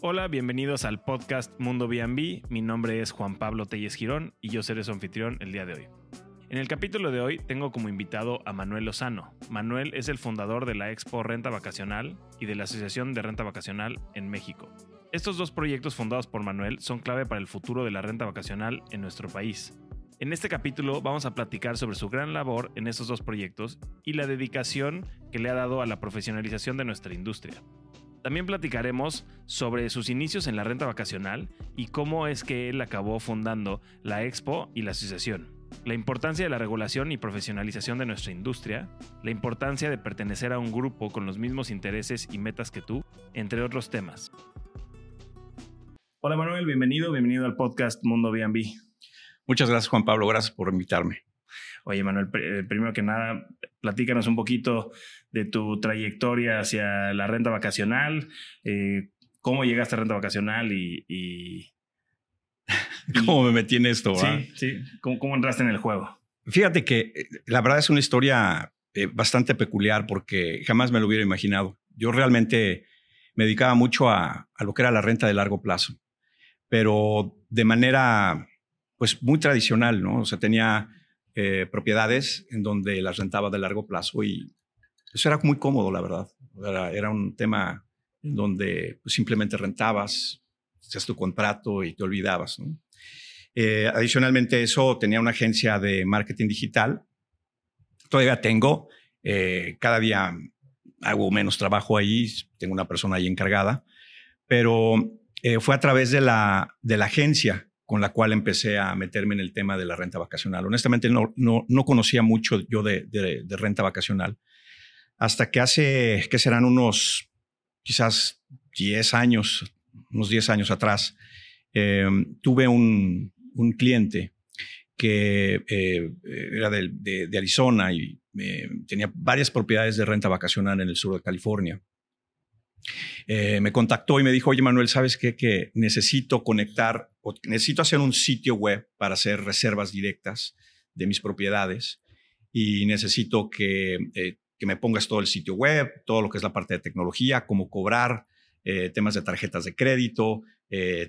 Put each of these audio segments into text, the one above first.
Hola, bienvenidos al podcast Mundo B&B. Mi nombre es Juan Pablo Telles Girón y yo seré su anfitrión el día de hoy. En el capítulo de hoy tengo como invitado a Manuel Lozano. Manuel es el fundador de la Expo Renta Vacacional y de la Asociación de Renta Vacacional en México. Estos dos proyectos fundados por Manuel son clave para el futuro de la renta vacacional en nuestro país. En este capítulo vamos a platicar sobre su gran labor en estos dos proyectos y la dedicación que le ha dado a la profesionalización de nuestra industria. También platicaremos sobre sus inicios en la renta vacacional y cómo es que él acabó fundando la Expo y la asociación. La importancia de la regulación y profesionalización de nuestra industria, la importancia de pertenecer a un grupo con los mismos intereses y metas que tú, entre otros temas. Hola Manuel, bienvenido, bienvenido al podcast Mundo B&B. Muchas gracias Juan Pablo, gracias por invitarme. Oye, Manuel, eh, primero que nada, platícanos un poquito de tu trayectoria hacia la renta vacacional, eh, cómo llegaste a renta vacacional y, ¿Cómo me metí en esto? Sí, sí. ¿Cómo, entraste en el juego? Fíjate que eh, la verdad es una historia bastante peculiar porque jamás me lo hubiera imaginado. Yo realmente me dedicaba mucho a, a, lo que era la renta de largo plazo, pero de manera pues muy tradicional, ¿no? O sea, tenía eh, propiedades en donde las rentaba de largo plazo y eso era muy cómodo, la verdad. Era, un tema en donde pues, simplemente rentabas, hacías tu contrato y te olvidabas. Eh, adicionalmente eso, tenía una agencia de marketing digital. Todavía tengo. Eh, cada día hago menos trabajo ahí. Tengo una persona ahí encargada. Pero fue a través de la, de la agencia con la cual empecé a meterme en el tema de la renta vacacional. Honestamente, no, no, no conocía mucho yo de, de, renta vacacional hasta que hace, que serán unos quizás 10 años, unos 10 años atrás, em, tuve un, un, cliente que eh, era de, de, Arizona y eh, tenía varias propiedades de renta vacacional en el sur de California. Eh, me contactó y me dijo, oye Manuel, ¿sabes qué? Que necesito conectar, o necesito hacer un sitio web para hacer reservas directas de mis propiedades y necesito que, eh, que me pongas todo el sitio web, todo lo que es la parte de tecnología, cómo cobrar, eh, temas de tarjetas de crédito,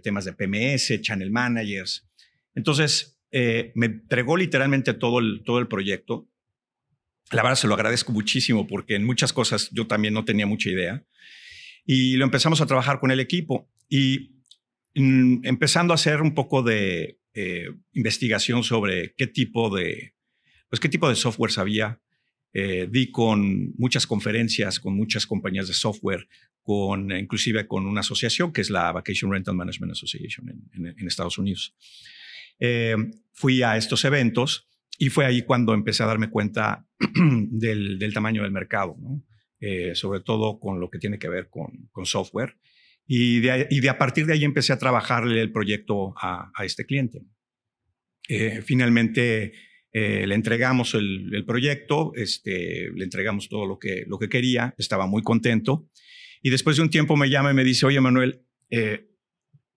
temas de PMS, channel managers. Entonces, me entregó literalmente todo el, todo el proyecto. La verdad se lo agradezco muchísimo porque en muchas cosas yo también no tenía mucha idea y lo empezamos a trabajar con el equipo. Y mm, empezando a hacer un poco de eh, investigación sobre qué tipo de, pues qué tipo de software había. Eh, di con muchas conferencias con muchas compañías de software, con inclusive con una asociación que es la Vacation Rental Management Association en, Estados Unidos. Eh, fui a estos eventos y fue ahí cuando empecé a darme cuenta del, tamaño del mercado. Eh, sobre todo con lo que tiene que ver con, software. Y de, y de, a partir de ahí empecé a trabajarle el proyecto a, este cliente. Eh, finalmente eh, le entregamos el, proyecto, este, le entregamos todo lo que, lo que quería, estaba muy contento. Y después de un tiempo me llama y me dice, oye Manuel,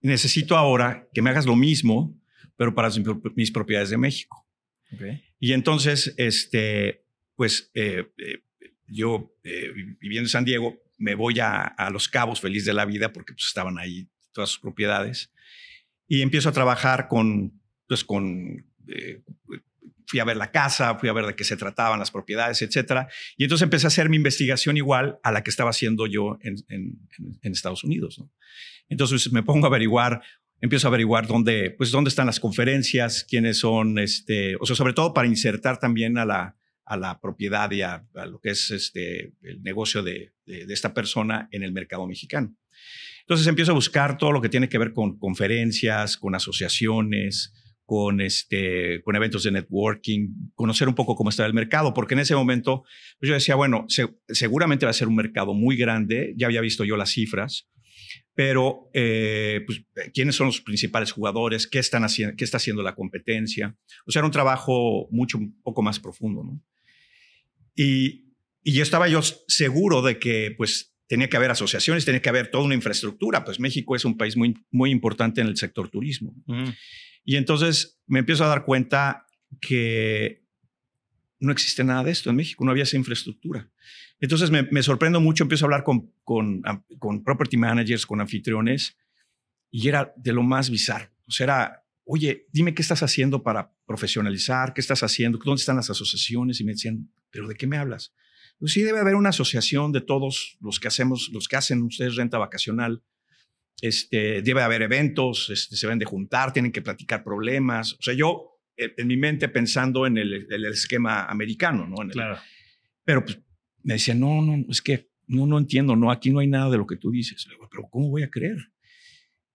necesito ahora que me hagas lo mismo, pero para mis propiedades de México. Y entonces, este, pues yo eh, viviendo en San Diego, me voy a, Los Cabos feliz de la vida porque pues, estaban ahí todas sus propiedades y empiezo a trabajar con, pues con, eh, fui a ver la casa, fui a ver de qué se trataban las propiedades, etcétera. Y entonces empecé a hacer mi investigación igual a la que estaba haciendo yo en, Estados Unidos. Entonces me pongo a averiguar empiezo a averiguar dónde, pues, dónde están las conferencias, quiénes son, este, o sea, sobre todo para insertar también a la, a la propiedad y a, lo que es este, el negocio de, esta persona en el mercado mexicano. Entonces empiezo a buscar todo lo que tiene que ver con conferencias, con asociaciones, con, este, con eventos de networking, conocer un poco cómo está el mercado, porque en ese momento pues yo decía, bueno, seguramente va a ser un mercado muy grande, ya había visto yo las cifras, pero eh, pues, quiénes son los principales jugadores, qué, están haciendo, qué está haciendo la competencia. O sea, era un trabajo mucho, un poco más profundo. ¿no? Y, y yo estaba yo seguro de que pues tenía que haber asociaciones, tenía que haber toda una infraestructura, pues México es un país muy, muy importante en el sector turismo. Y entonces me empiezo a dar cuenta que no existe nada de esto en México, no había esa infraestructura. Entonces me, me sorprendo mucho, empiezo a hablar con, con, con, property managers, con anfitriones, y era de lo más bizarro. O sea, era, oye, dime qué estás haciendo para profesionalizar, qué estás haciendo, dónde están las asociaciones. Y me decían, ¿pero de qué me hablas? Pues sí, debe haber una asociación de todos los que hacemos, los que hacen ustedes renta vacacional. Este, debe haber eventos, este, se ven de juntar, tienen que platicar problemas. O sea, yo en mi mente pensando en el, esquema americano, ¿no? claro. Pero pues, me decían, no, no, es que no, no entiendo, no, aquí no hay nada de lo que tú dices. Le digo, pero ¿cómo voy a creer?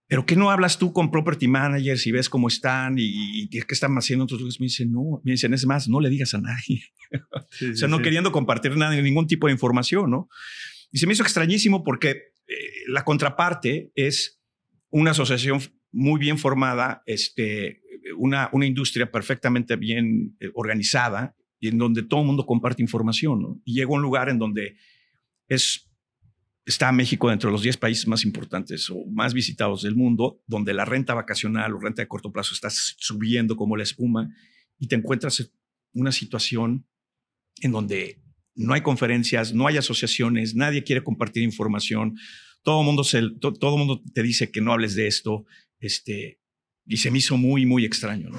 ¿Pero qué no hablas tú con property managers y ves cómo están y, qué están haciendo otros lugares? Me dicen, no, me dicen, es más, no le digas a nadie. o sea, no queriendo compartir nada, ningún tipo de información, ¿no? Y se me hizo extrañísimo porque eh, la contraparte es una asociación muy bien formada, este, una, una industria perfectamente bien eh, organizada y en donde todo el mundo comparte información, ¿no? Y llego a un lugar en donde es está México dentro de los 10 países más importantes o más visitados del mundo, donde la renta vacacional o renta de corto plazo está subiendo como la espuma y te encuentras en una situación en donde no hay conferencias, no hay asociaciones, nadie quiere compartir información, todo el mundo, todo mundo te dice que no hables de esto, este, y se me hizo muy, muy extraño.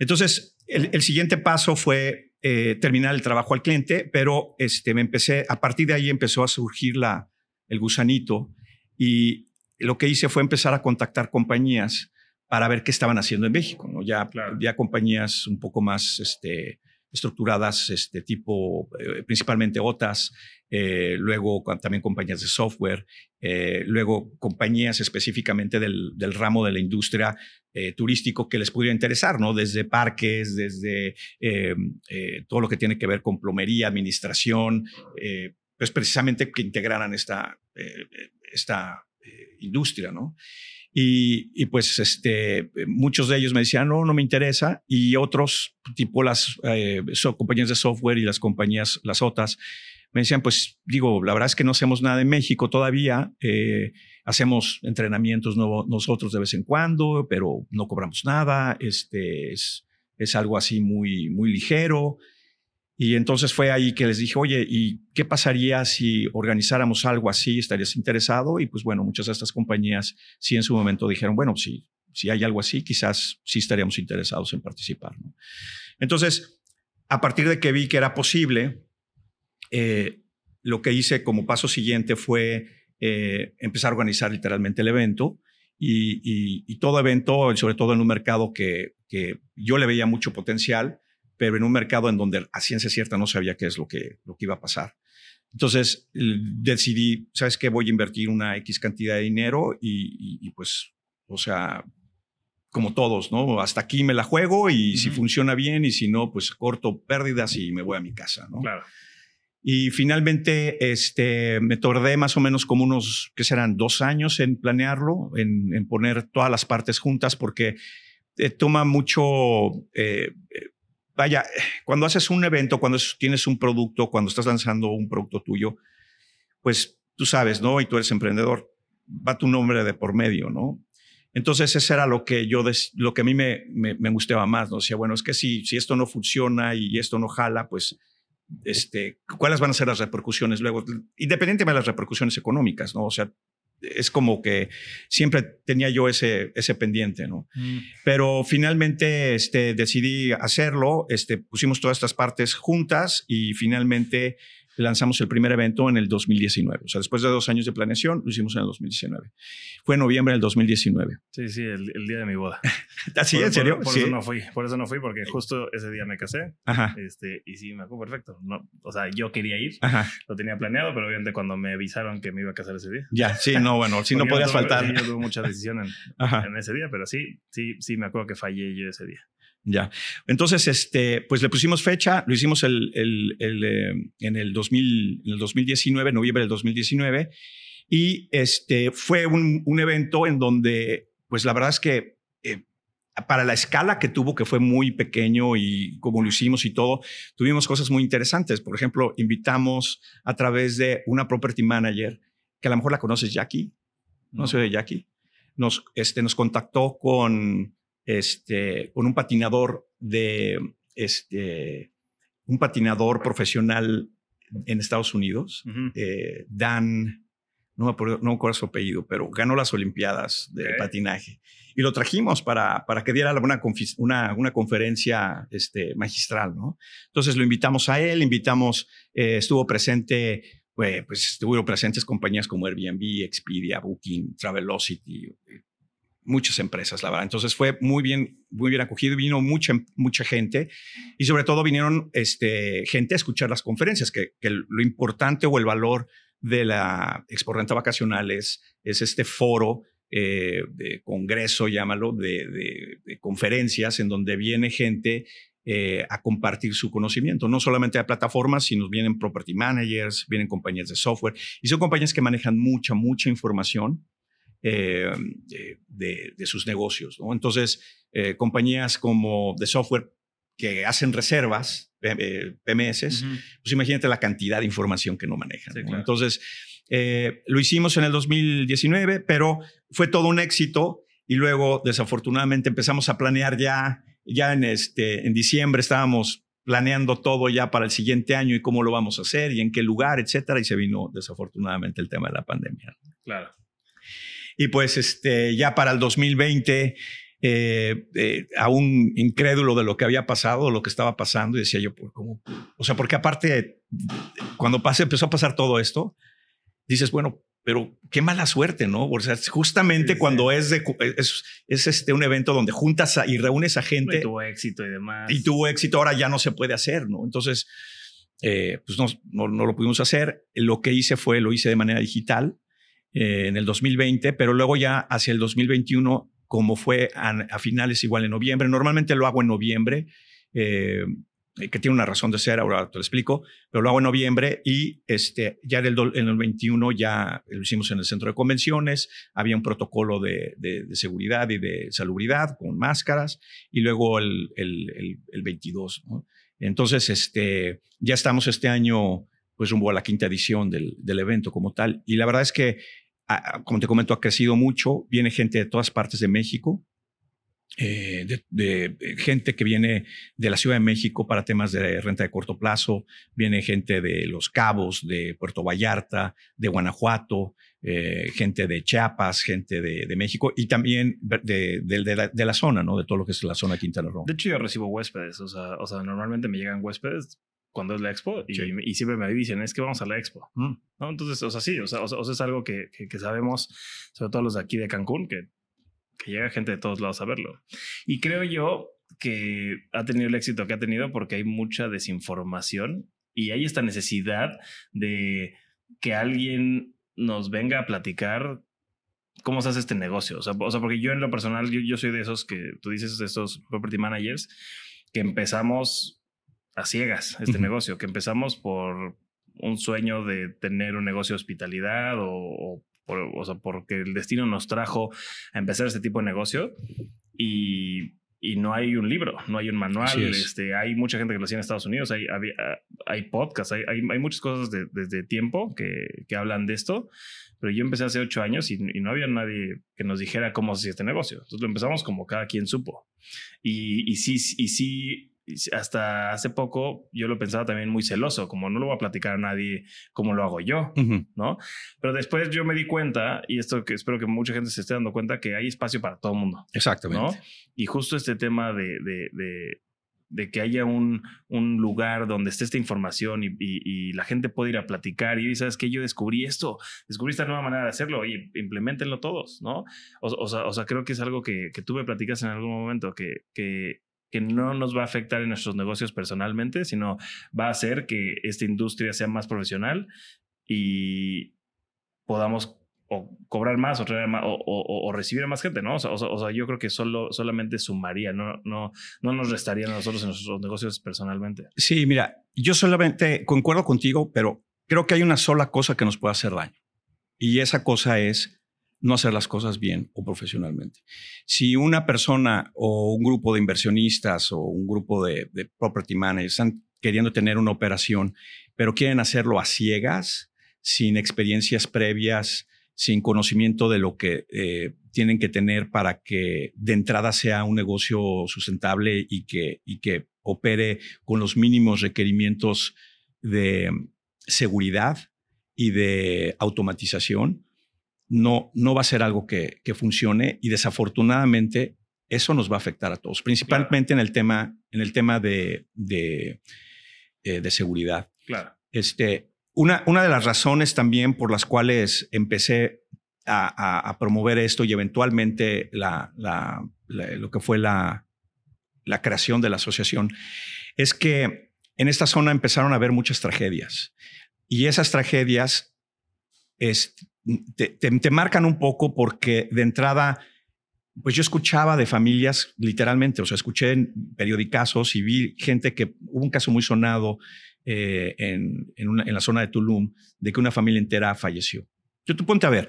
Entonces, el, siguiente paso fue eh, terminar el trabajo al cliente, pero este, me empecé, a partir de ahí empezó a surgir la, el gusanito, y lo que hice fue empezar a contactar compañías para ver qué estaban haciendo en México, ¿no? Ya, ya compañías un poco más este, estructuradas, este tipo, eh, principalmente OTAS, eh, luego también compañías de software, eh, luego compañías específicamente del, del, ramo de la industria turístico que les pudiera interesar, ¿no? Desde parques, desde todo lo que tiene que ver con plomería, administración, pues precisamente que integraran esta, eh, esta eh, industria, ¿no? Y, pues este, muchos de ellos me decían, no, no me interesa, y otros, tipo las eh, compañías de software y las compañías, las otras, me decían, pues digo, la verdad es que no hacemos nada en México todavía, hacemos entrenamientos nosotros de vez en cuando, pero no cobramos nada, este, es, es algo así muy, muy ligero. Y entonces fue ahí que les dije, oye, ¿y qué pasaría si organizáramos algo así? ¿Estarías interesado? Y pues bueno, muchas de estas compañías sí en su momento dijeron, bueno, si, si hay algo así, quizás sí estaríamos interesados en participar. Entonces, a partir de que vi que era posible, eh, lo que hice como paso siguiente fue eh, empezar a organizar literalmente el evento. Y, todo evento, sobre todo en un mercado que yo le veía mucho potencial, pero en un mercado en donde a ciencia cierta no sabía qué es lo que, lo que iba a pasar. Entonces decidí, ¿sabes qué? Voy a invertir una X cantidad de dinero y, pues, o sea, como todos, ¿no? Hasta aquí me la juego y si funciona bien y si no, pues corto pérdidas y me voy a mi casa, ¿no? Claro. Y finalmente este, me tardé más o menos como unos, ¿qué serán? Dos años en planearlo, en, en poner todas las partes juntas, porque eh, toma mucho eh, vaya, cuando haces un evento, cuando tienes un producto, cuando estás lanzando un producto tuyo, pues tú sabes, ¿no? Y tú eres emprendedor, va tu nombre de por medio, ¿no? Entonces, eso era lo que yo, lo que a mí me, me, gustaba más, ¿no? Sea, bueno, es que si, si esto no funciona y esto no jala, pues, este, ¿cuáles van a ser las repercusiones luego? Independientemente de las repercusiones económicas, ¿no? O sea, es como que siempre tenía yo ese, ese pendiente, ¿no? Mm. Pero finalmente este, decidí hacerlo, este, pusimos todas estas partes juntas y finalmente lanzamos el primer evento en el 2019. O sea, después de dos años de planeación, lo hicimos en el 2019. Fue en noviembre del 2019. Sí, sí, el, día de mi boda. ¿Así, ¿Ah, en serio? Por, eso no fui, por eso no fui, porque justo ese día me casé. Ajá. Este, y sí, me acuerdo perfecto. No, o sea, yo quería ir, Ajá. lo tenía planeado, pero obviamente cuando me avisaron que me iba a casar ese día. Ya, sí, no, bueno, sí no podías faltar. Sí, yo tuve mucha decisión en, en ese día, pero sí, sí, sí, me acuerdo que fallé yo ese día. Ya. Entonces, este, pues le pusimos fecha, lo hicimos el, el, el, eh, en, el 2000, en el 2019, noviembre del 2019, y este, fue un, un evento en donde, pues la verdad es que eh, para la escala que tuvo, que fue muy pequeño y como lo hicimos y todo, tuvimos cosas muy interesantes. Por ejemplo, invitamos a través de una property manager, que a lo mejor la conoces, Jackie, no, sé de Jackie, nos, este, nos contactó con este, con un patinador de, este, un patinador profesional en Estados Unidos, eh, Dan, no me acuerdo, no me su apellido, pero ganó las Olimpiadas de patinaje. Y lo trajimos para, para que diera una, una, una conferencia este, magistral, ¿no? Entonces lo invitamos a él, invitamos, eh, estuvo presente, pues, pues estuvieron presentes compañías como Airbnb, Expedia, Booking, Travelocity, muchas empresas, la verdad. Entonces fue muy bien, muy bien acogido, vino mucha, mucha gente y sobre todo vinieron este, gente a escuchar las conferencias, que, que lo importante o el valor de la Expo Vacacional es, este foro eh, de congreso, llámalo, de, de, conferencias en donde viene gente eh, a compartir su conocimiento, no solamente a plataformas, sino vienen property managers, vienen compañías de software y son compañías que manejan mucha, mucha información eh, de, de, sus negocios. ¿no? Entonces, eh, compañías como de software que hacen reservas, PMS, eh, pues imagínate la cantidad de información que no manejan. Entonces, lo hicimos en el 2019, pero fue todo un éxito y luego, desafortunadamente, empezamos a planear ya, ya en, este, en diciembre estábamos planeando todo ya para el siguiente año y cómo lo vamos a hacer y en qué lugar, etcétera, y se vino desafortunadamente el tema de la pandemia. Claro. Y pues este, ya para el 2020, eh, eh, aún incrédulo de lo que había pasado, lo que estaba pasando, y decía yo, ¿cómo? O sea, porque aparte, cuando pase, empezó a pasar todo esto, dices, bueno, pero qué mala suerte, ¿no? O sea, justamente cuando es, de, es, es, este, un evento donde juntas y reúnes a gente. Y tuvo éxito y demás. Y tuvo éxito, ahora ya no se puede hacer, ¿no? Entonces, eh, pues no, no, no, lo pudimos hacer. Lo que hice fue, lo hice de manera digital. Eh, en el 2020, pero luego ya hacia el 2021, como fue a, finales igual en noviembre, normalmente lo hago en noviembre, eh, que tiene una razón de ser, ahora te lo explico, pero lo hago en noviembre y este, ya en el, en el 21 ya lo hicimos en el centro de convenciones, había un protocolo de, de, seguridad y de salubridad con máscaras y luego el, el, el 22. Entonces, este, ya estamos este año pues rumbo a la quinta edición del, del evento como tal. Y la verdad es que como te comento, ha crecido mucho. Viene gente de todas partes de México, eh, de, gente que viene de la Ciudad de México para temas de renta de corto plazo, viene gente de Los Cabos, de Puerto Vallarta, de Guanajuato, eh, gente de Chiapas, gente de, México y también de, de, la, zona, ¿no? De todo lo que es la zona Quintana Roo. De hecho, yo recibo huéspedes, o sea, normalmente me llegan huéspedes cuando es la expo y, y, siempre me dicen, es que vamos a la expo. Mm. ¿no? Entonces, o sea, sí, o sea, o sea, es algo que, que, sabemos, sobre todo los de aquí de Cancún, que, que llega gente de todos lados a verlo. Y creo yo que ha tenido el éxito que ha tenido porque hay mucha desinformación y hay esta necesidad de que alguien nos venga a platicar cómo se hace este negocio. O sea, o sea porque yo en lo personal, yo, yo soy de esos que tú dices, de estos property managers, que empezamos a ciegas este negocio, que empezamos por un sueño de tener un negocio de hospitalidad o, o, sea, porque el destino nos trajo a empezar este tipo de negocio y, y no hay un libro, no hay un manual, este, hay mucha gente que lo hacía en Estados Unidos, hay, hay, hay podcasts, hay, hay, muchas cosas desde tiempo que, que, hablan de esto, pero yo empecé hace ocho años y, y, no había nadie que nos dijera cómo se hacía este negocio. Entonces lo empezamos como cada quien supo. Y, y sí, y sí hasta hace poco yo lo pensaba también muy celoso, como no lo voy a platicar a nadie como lo hago yo, ¿no? Pero después yo me di cuenta, y esto que espero que mucha gente se esté dando cuenta, que hay espacio para todo el mundo. Exactamente. ¿no? Y justo este tema de, de, de, que haya un, un, lugar donde esté esta información y, y, la gente puede ir a platicar y sabes que yo descubrí esto, descubrí esta nueva manera de hacerlo y implementenlo todos, ¿no? O, o, sea, o sea, creo que es algo que, que tú me platicas en algún momento, que, que que no nos va a afectar en nuestros negocios personalmente, sino va a hacer que esta industria sea más profesional y podamos o cobrar más o, recibir a más gente, ¿no? O sea, yo creo que solo, solamente sumaría, no, no, no nos restaría a nosotros en nuestros negocios personalmente. Sí, mira, yo solamente concuerdo contigo, pero creo que hay una sola cosa que nos puede hacer daño. Y esa cosa es no hacer las cosas bien o profesionalmente. Si una persona o un grupo de inversionistas o un grupo de, property managers están queriendo tener una operación, pero quieren hacerlo a ciegas, sin experiencias previas, sin conocimiento de lo que eh, tienen que tener para que de entrada sea un negocio sustentable y que, y que opere con los mínimos requerimientos de seguridad y de automatización, no, no va a ser algo que, funcione y desafortunadamente eso nos va a afectar a todos, principalmente en el tema, en el tema de, de, eh, seguridad. Claro. Este, una, una de las razones también por las cuales empecé a, promover esto y eventualmente la, lo que fue la, la creación de la asociación es que en esta zona empezaron a haber muchas tragedias y esas tragedias te, marcan un poco porque de entrada, pues yo escuchaba de familias literalmente, o sea, escuché en periodicazos y vi gente que hubo un caso muy sonado eh, en, en, la zona de Tulum de que una familia entera falleció. Yo tú ponte a ver,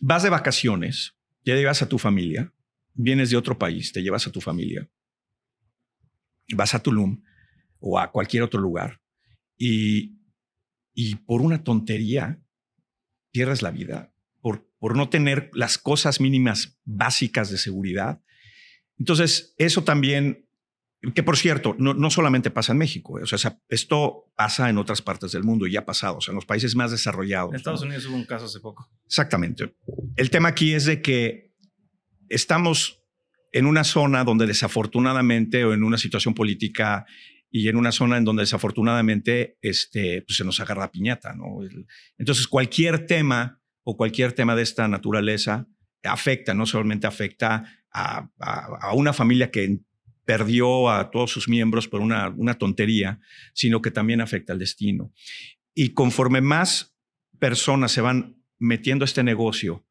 vas de vacaciones, ya llevas a tu familia, vienes de otro país, te llevas a tu familia, vas a Tulum o a cualquier otro lugar y, y por una tontería pierdes la vida, por, por no tener las cosas mínimas básicas de seguridad. Entonces, eso también, que por cierto, no, no solamente pasa en México, eh, o sea, esto pasa en otras partes del mundo y ya ha pasado, o sea, en los países más desarrollados. En Estados Unidos hubo un caso hace poco. Exactamente. El tema aquí es de que estamos en una zona donde desafortunadamente o en una situación política y en una zona en donde desafortunadamente este, pues se nos agarra piñata. ¿no? Entonces, cualquier tema o cualquier tema de esta naturaleza afecta, no solamente afecta a, a, una familia que perdió a todos sus miembros por una, una tontería, sino que también afecta al destino. Y conforme más personas se van metiendo a este negocio,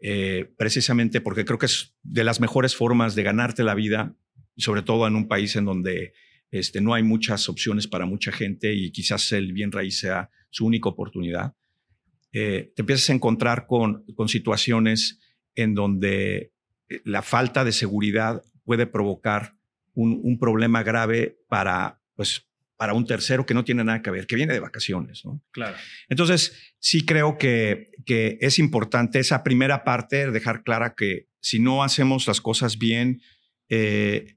eh, precisamente porque creo que es de las mejores formas de ganarte la vida, sobre todo en un país en donde este, no hay muchas opciones para mucha gente y quizás el bien raíz sea su única oportunidad. Eh, te empiezas a encontrar con, con situaciones en donde eh, la falta de seguridad puede provocar un, problema grave para, pues, para un tercero que no tiene nada que ver, que viene de vacaciones. ¿no? Claro. Entonces, sí creo que, que es importante esa primera parte, dejar clara que si no hacemos las cosas bien, eh,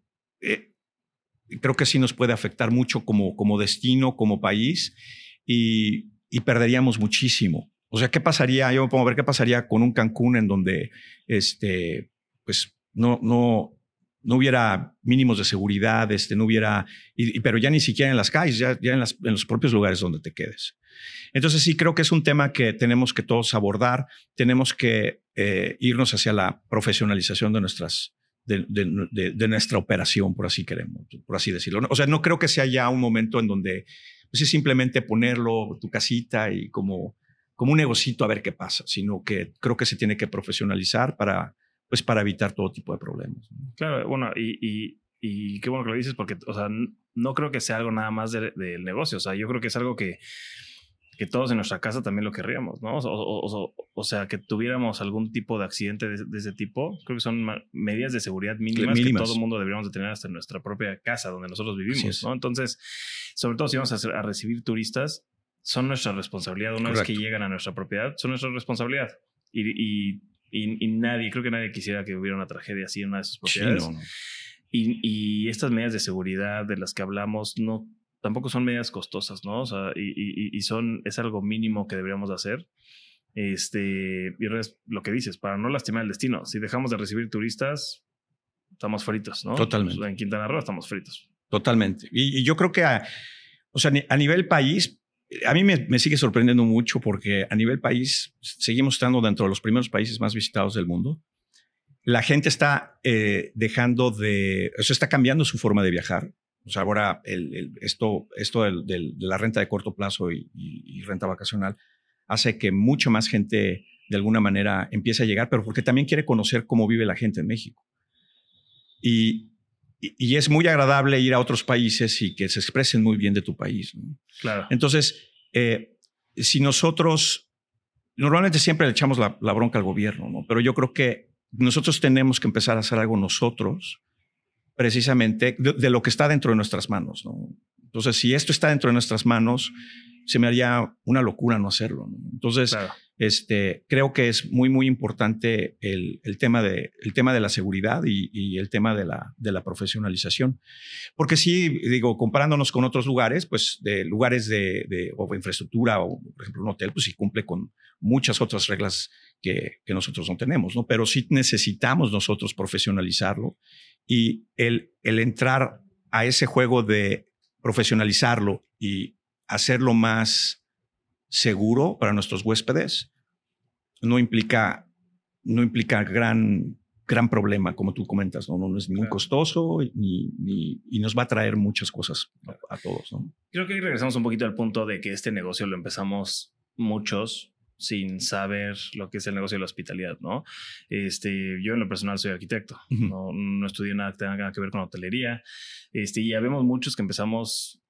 creo que sí nos puede afectar mucho como, como destino, como país, y, perderíamos muchísimo. O sea, ¿qué pasaría? Yo me pongo a ver qué pasaría con un Cancún en donde este, pues, no, no, no hubiera mínimos de seguridad, este, no hubiera, pero ya ni siquiera en las calles, ya, ya en, en, los propios lugares donde te quedes. Entonces sí creo que es un tema que tenemos que todos abordar, tenemos que eh, irnos hacia la profesionalización de nuestras, de, nuestra operación, por así queremos, por así decirlo. O sea, no creo que sea ya un momento en donde pues, es simplemente ponerlo tu casita y como, como un negocito a ver qué pasa, sino que creo que se tiene que profesionalizar para, pues, para evitar todo tipo de problemas. Claro, bueno, y, y, qué bueno que lo dices, porque, o sea, no creo que sea algo nada más del negocio, o sea, yo creo que es algo que que todos en nuestra casa también lo querríamos, ¿no? O, sea, que tuviéramos algún tipo de accidente de, ese tipo, creo que son medidas de seguridad mínimas, que todo el mundo deberíamos de tener hasta en nuestra propia casa donde nosotros vivimos, ¿no? Entonces, sobre todo si vamos a, recibir turistas, son nuestra responsabilidad. Una vez que llegan a nuestra propiedad, son nuestra responsabilidad. Y, y, nadie, creo que nadie quisiera que hubiera una tragedia así en una de sus propiedades. Y, y estas medidas de seguridad de las que hablamos no tampoco son medidas costosas, ¿no? O sea, y, son, es algo mínimo que deberíamos hacer. Este, y lo que dices, para no lastimar el destino. Si dejamos de recibir turistas, estamos fritos, ¿no? Totalmente. en Quintana Roo estamos fritos. Totalmente. Y, yo creo que, a, o sea, a nivel país, a mí me, sigue sorprendiendo mucho porque a nivel país seguimos estando dentro de los primeros países más visitados del mundo. La gente está eh, dejando de, o sea, está cambiando su forma de viajar. O sea, ahora el, esto, esto de la renta de corto plazo y, renta vacacional hace que mucha más gente de alguna manera empiece a llegar, pero porque también quiere conocer cómo vive la gente en México. Y, y, es muy agradable ir a otros países y que se expresen muy bien de tu país. Claro. Entonces, eh, si nosotros, normalmente siempre le echamos la, bronca al gobierno, ¿no? pero yo creo que nosotros tenemos que empezar a hacer algo nosotros precisamente de, lo que está dentro de nuestras manos. Entonces, si esto está dentro de nuestras manos, se me haría una locura no hacerlo. Entonces, este, creo que es muy, muy importante el, tema, de, el tema de la seguridad y, el tema de la, de la, profesionalización. Porque sí, digo, comparándonos con otros lugares, pues de lugares de, de infraestructura o, por ejemplo, un hotel, pues sí cumple con muchas otras reglas que, que nosotros no tenemos, ¿no? Pero sí necesitamos nosotros profesionalizarlo y el, el entrar a ese juego de profesionalizarlo y hacerlo más seguro para nuestros huéspedes no implica, no implica gran, gran problema, como tú comentas, no, no, es muy costoso ni, ni, y nos va a traer muchas cosas a, todos. ¿no? Creo que regresamos un poquito al punto de que este negocio lo empezamos muchos sin saber lo que es el negocio de la hospitalidad, ¿no? Este, yo en lo personal soy arquitecto, no, no, estudié nada que tenga que ver con hotelería, este, y ya vemos muchos que empezamos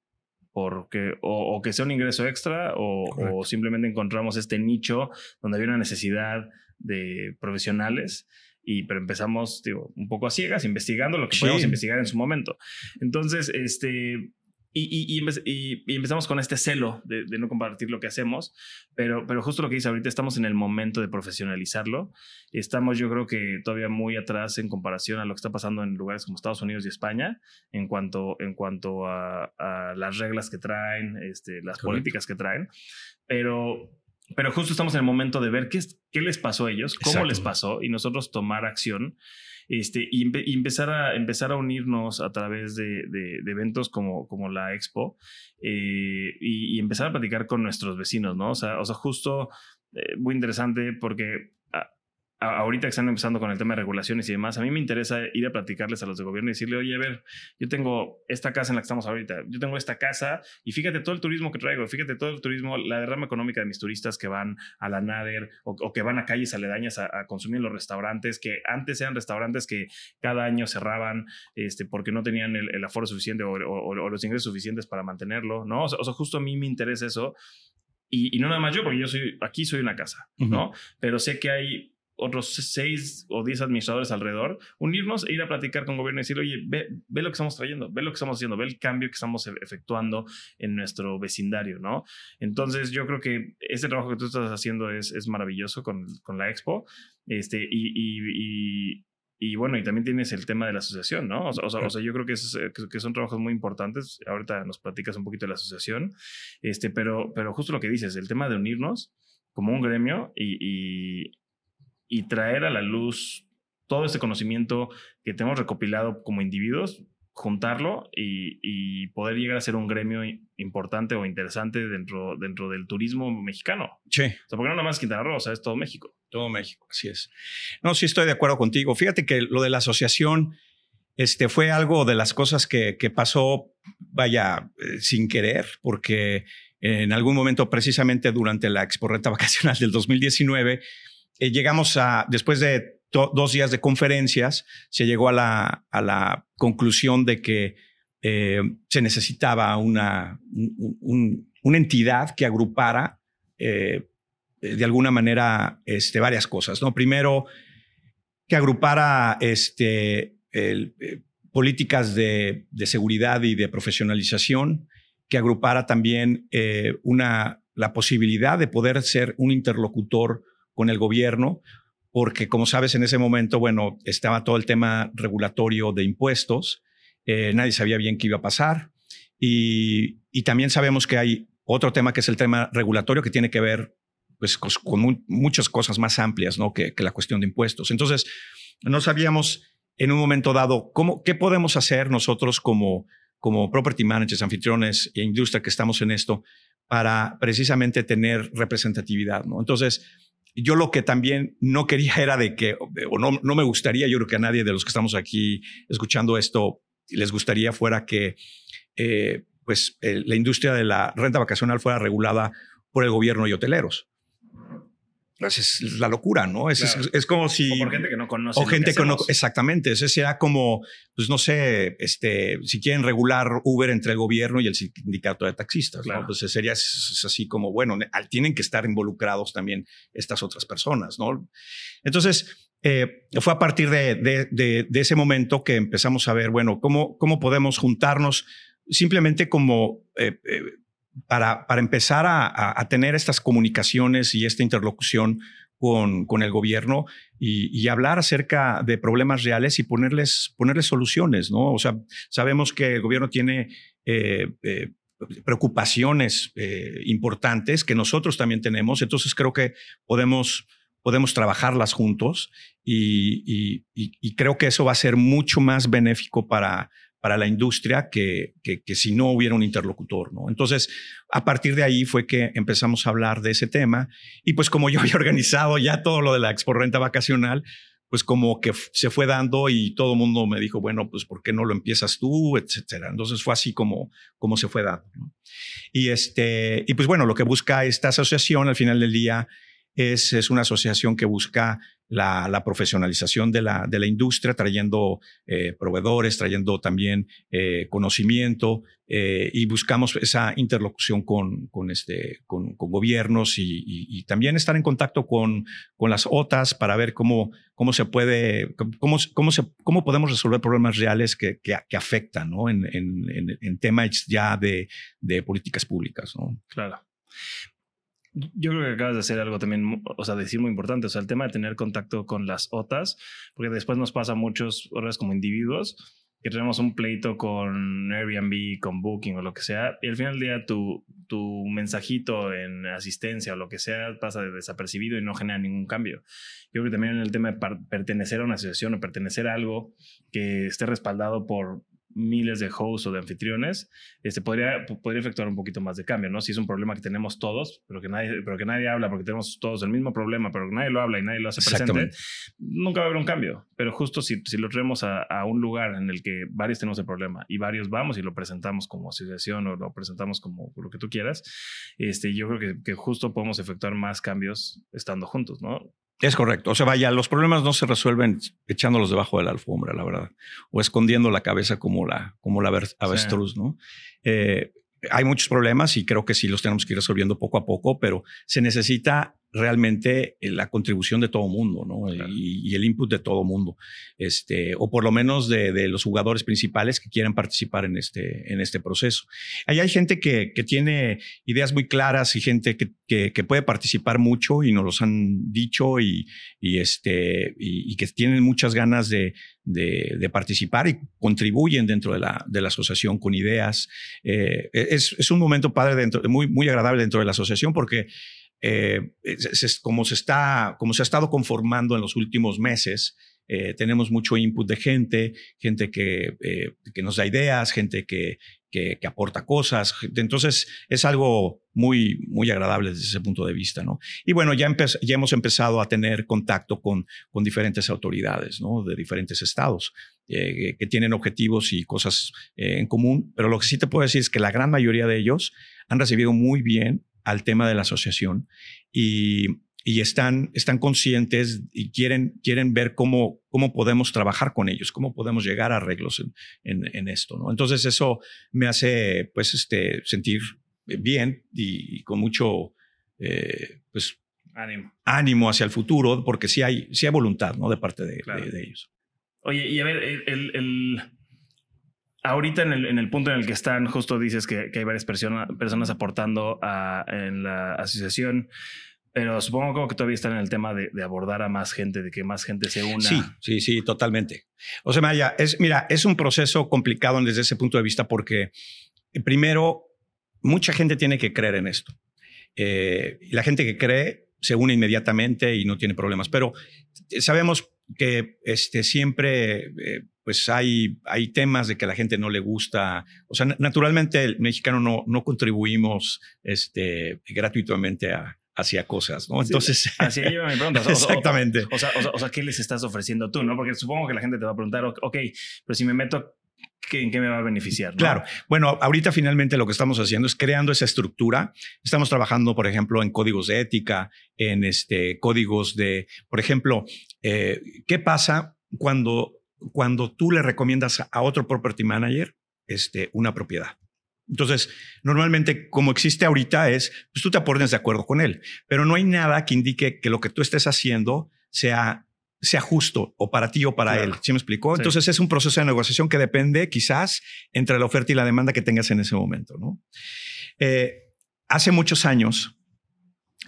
porque o, que sea un ingreso extra o, simplemente encontramos este nicho donde había una necesidad de profesionales y pero empezamos digo, un poco a ciegas investigando lo que podíamos investigar en su momento. Entonces, este y, y, empezamos con este celo de, no compartir lo que hacemos, pero, pero justo lo que dice ahorita, estamos en el momento de profesionalizarlo. Estamos yo creo que todavía muy atrás en comparación a lo que está pasando en lugares como Estados Unidos y España, en cuanto, en cuanto a, las reglas que traen, este, las políticas que traen, pero, pero justo estamos en el momento de ver qué, qué les pasó a ellos, cómo les pasó y nosotros tomar acción este, y, empezar, a, empezar a unirnos a través de, eventos como, como la Expo eh, y, empezar a platicar con nuestros vecinos, ¿no? O sea, o sea justo eh, muy interesante porque ahorita que están empezando con el tema de regulaciones y demás, a mí me interesa ir a platicarles a los de gobierno y decirle, oye, a ver, yo tengo esta casa en la que estamos ahorita, yo tengo esta casa y fíjate todo el turismo que traigo, fíjate todo el turismo, la derrama económica de mis turistas que van a la Nader o, que van a calles aledañas a, consumir en los restaurantes, que antes eran restaurantes que cada año cerraban este, porque no tenían el, aforo suficiente o, los ingresos suficientes para mantenerlo, ¿no? O sea, justo a mí me interesa eso. Y, no nada más yo, porque yo soy, aquí soy una casa, ¿no? Pero sé que hay otros seis o diez administradores alrededor, unirnos e ir a platicar con el gobierno y decir, oye, ve, ve, lo que estamos trayendo, ve lo que estamos haciendo, ve el cambio que estamos e, efectuando en nuestro vecindario, ¿no? Entonces yo creo que ese trabajo que tú estás haciendo es, es maravilloso con, con la expo, este, y, y, y, bueno, y también tienes el tema de la asociación, ¿no? O sea, o sea, yo creo que, es, que, son trabajos muy importantes. Ahorita nos platicas un poquito de la asociación, este, pero, pero justo lo que dices, el tema de unirnos como un gremio y, y traer a la luz todo este conocimiento que tenemos recopilado como individuos, juntarlo y, poder llegar a ser un gremio importante o interesante dentro, dentro del turismo mexicano. Sí. O sea, porque no nada más Quintana Roo, o sea, es todo México. Todo México, así es. No, sí estoy de acuerdo contigo. Fíjate que lo de la asociación este, fue algo de las cosas que, que pasó, vaya, eh, sin querer, porque en algún momento, precisamente durante la Expo Renta Vacacional del 2019, eh, llegamos a, después de dos días de conferencias, se llegó a la, a la conclusión de que eh, se necesitaba una, una entidad que agrupara eh, de alguna manera este, varias cosas. ¿no? Primero, que agrupara este, políticas de, de, seguridad y de profesionalización, que agrupara también una, la posibilidad de poder ser un interlocutor con el gobierno, porque como sabes, en ese momento, bueno, estaba todo el tema regulatorio de impuestos, eh, nadie sabía bien qué iba a pasar, y, también sabemos que hay otro tema que es el tema regulatorio que tiene que ver pues, con, muchas cosas más amplias ¿no? que, la cuestión de impuestos. Entonces, no sabíamos en un momento dado cómo, qué podemos hacer nosotros como, como property managers, anfitriones e industria que estamos en esto para precisamente tener representatividad. ¿no? Entonces, yo lo que también no quería era de que, o no, no me gustaría, yo creo que a nadie de los que estamos aquí escuchando esto les gustaría fuera que eh, pues la industria de la renta vacacional fuera regulada por el gobierno y hoteleros. Pues, es la locura, ¿no? Es, es, como si... O por gente que no conoce. O gente que, no... Exactamente. Ese sea como, pues no sé, este, si quieren regular Uber entre el gobierno y el sindicato de taxistas, ¿no? Pues sería así como, bueno, tienen que estar involucrados también estas otras personas, ¿no? Entonces, eh, fue a partir de, de, de, ese momento que empezamos a ver, bueno, cómo, cómo podemos juntarnos simplemente como... Eh, eh, para, para empezar a, tener estas comunicaciones y esta interlocución con, con el gobierno y, hablar acerca de problemas reales y ponerles, ponerles soluciones, ¿no? O sea, sabemos que el gobierno tiene eh, eh, preocupaciones eh, importantes que nosotros también tenemos, entonces creo que podemos podemos trabajarlas juntos y, creo que eso va a ser mucho más benéfico para, para la industria que, que, si no hubiera un interlocutor. ¿no? Entonces, a partir de ahí fue que empezamos a hablar de ese tema y pues como yo había organizado ya todo lo de la expo renta vacacional, pues como que se fue dando y todo el mundo me dijo, bueno, pues ¿por qué no lo empiezas tú? Etcétera. Entonces fue así como, como se fue dando. Y, este, y pues bueno, lo que busca esta asociación al final del día es, una asociación que busca la, profesionalización de la, de la, industria, trayendo eh, proveedores, trayendo también eh, conocimiento eh, y buscamos esa interlocución con, con, este, con, gobiernos y, también estar en contacto con, con las OTAs para ver cómo, cómo se puede, cómo, cómo, se, cómo podemos resolver problemas reales que, que, afectan ¿no? en, en, en, temas ya de, de políticas públicas. Claro. Yo creo que acabas de hacer algo también, o sea, decir muy importante, o sea, el tema de tener contacto con las OTAs, porque después nos pasa muchos horas como individuos que tenemos un pleito con Airbnb, con Booking o lo que sea, y al final del día tu, tu mensajito en asistencia o lo que sea pasa de desapercibido y no genera ningún cambio. Yo creo que también en el tema de pertenecer a una asociación o pertenecer a algo que esté respaldado por miles de hosts o de anfitriones, este, podría, podría efectuar un poquito más de cambio, ¿no? Si es un problema que tenemos todos, pero que nadie, pero que nadie habla porque tenemos todos el mismo problema, pero que nadie lo habla y nadie lo hace presente, nunca va a haber un cambio. Pero justo si, si lo traemos a, a, un lugar en el que varios tenemos el problema y varios vamos y lo presentamos como asociación o lo presentamos como lo que tú quieras, este, yo creo que, que justo podemos efectuar más cambios estando juntos, ¿no? Es correcto. O sea, vaya, los problemas no se resuelven echándolos debajo de la alfombra, la verdad, o escondiendo la cabeza como la, como la avestruz, ¿no? Eh, hay muchos problemas y creo que sí los tenemos que ir resolviendo poco a poco, pero se necesita realmente eh, la contribución de todo mundo, ¿no? Y, el input de todo mundo, este, o por lo menos de, los jugadores principales que quieran participar en este, en este proceso. Ahí hay gente que, que tiene ideas muy claras y gente que, que, puede participar mucho y nos los han dicho y, y este, y, que tienen muchas ganas de, de, participar y contribuyen dentro de la, de la asociación con ideas. Eh, es, es, un momento padre dentro, muy, muy agradable dentro de la asociación porque eh, como, se está, como se ha estado conformando en los últimos meses, eh, tenemos mucho input de gente, gente que, que nos da ideas, gente que, que, aporta cosas. Entonces es algo muy, muy agradable desde ese punto de vista. ¿no? Y bueno, ya, hemos empezado a tener contacto con, con diferentes autoridades ¿no? de diferentes estados. que tienen objetivos y cosas en común, pero lo que sí te puedo decir es que la gran mayoría de ellos han recibido muy bien al tema de la asociación y, y están, están conscientes y quieren, quieren ver cómo, cómo podemos trabajar con ellos, cómo podemos llegar a arreglos en, en, esto. ¿no? Entonces eso me hace pues, este, sentir bien y, con mucho eh, pues, ánimo. ánimo hacia el futuro, porque sí hay, sí hay voluntad ¿no? de parte de, de, ellos. Oye, y a ver, el, el ahorita en el, en el, punto en el que están, justo dices que, que hay varias personas, personas aportando a, en la asociación, pero supongo que todavía están en el tema de, abordar a más gente, de que más gente se una. Sí, sí, sí, totalmente. O sea, Maya, mira, es un proceso complicado desde ese punto de vista porque primero, mucha gente tiene que creer en esto. Eh, la gente que cree se une inmediatamente y no tiene problemas, pero sabemos que este, siempre eh, pues hay, hay temas de que a la gente no le gusta. O sea, naturalmente el mexicano no, no contribuimos este, gratuitamente a, hacia cosas, ¿no? Entonces... así lleva mi pregunta. exactamente. O, sea, o, sea, ¿qué les estás ofreciendo tú, no? Porque supongo que la gente te va a preguntar, ok, pero si me meto ¿En qué me va a beneficiar? Claro. Bueno, ahorita finalmente lo que estamos haciendo es creando esa estructura. Estamos trabajando, por ejemplo, en códigos de ética, en este, códigos de, por ejemplo, eh, ¿qué pasa cuando, cuando tú le recomiendas a otro property manager este, una propiedad? Entonces, normalmente, como existe ahorita, es, pues tú te pones de acuerdo con él, pero no hay nada que indique que lo que tú estés haciendo sea sea justo o para ti o para él. ¿Sí me explicó? Entonces es un proceso de negociación que depende quizás entre la oferta y la demanda que tengas en ese momento, ¿no? Eh, hace muchos años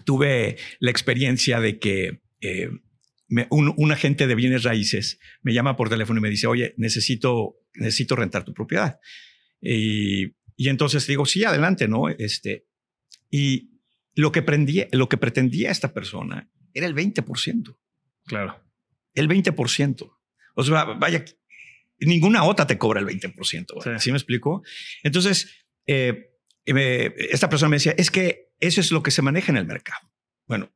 tuve la experiencia de que eh, un, agente de bienes raíces me llama por teléfono y me dice, oye, necesito, necesito rentar tu propiedad. Y, y entonces digo, sí, adelante, ¿no? Este, y lo que, lo que pretendía esta persona era el 20%. Claro. El 20%. O sea, vaya, ninguna otra te cobra el 20%. Sí, me explico? Entonces, eh, esta persona me decía, es que eso es lo que se maneja en el mercado. Bueno,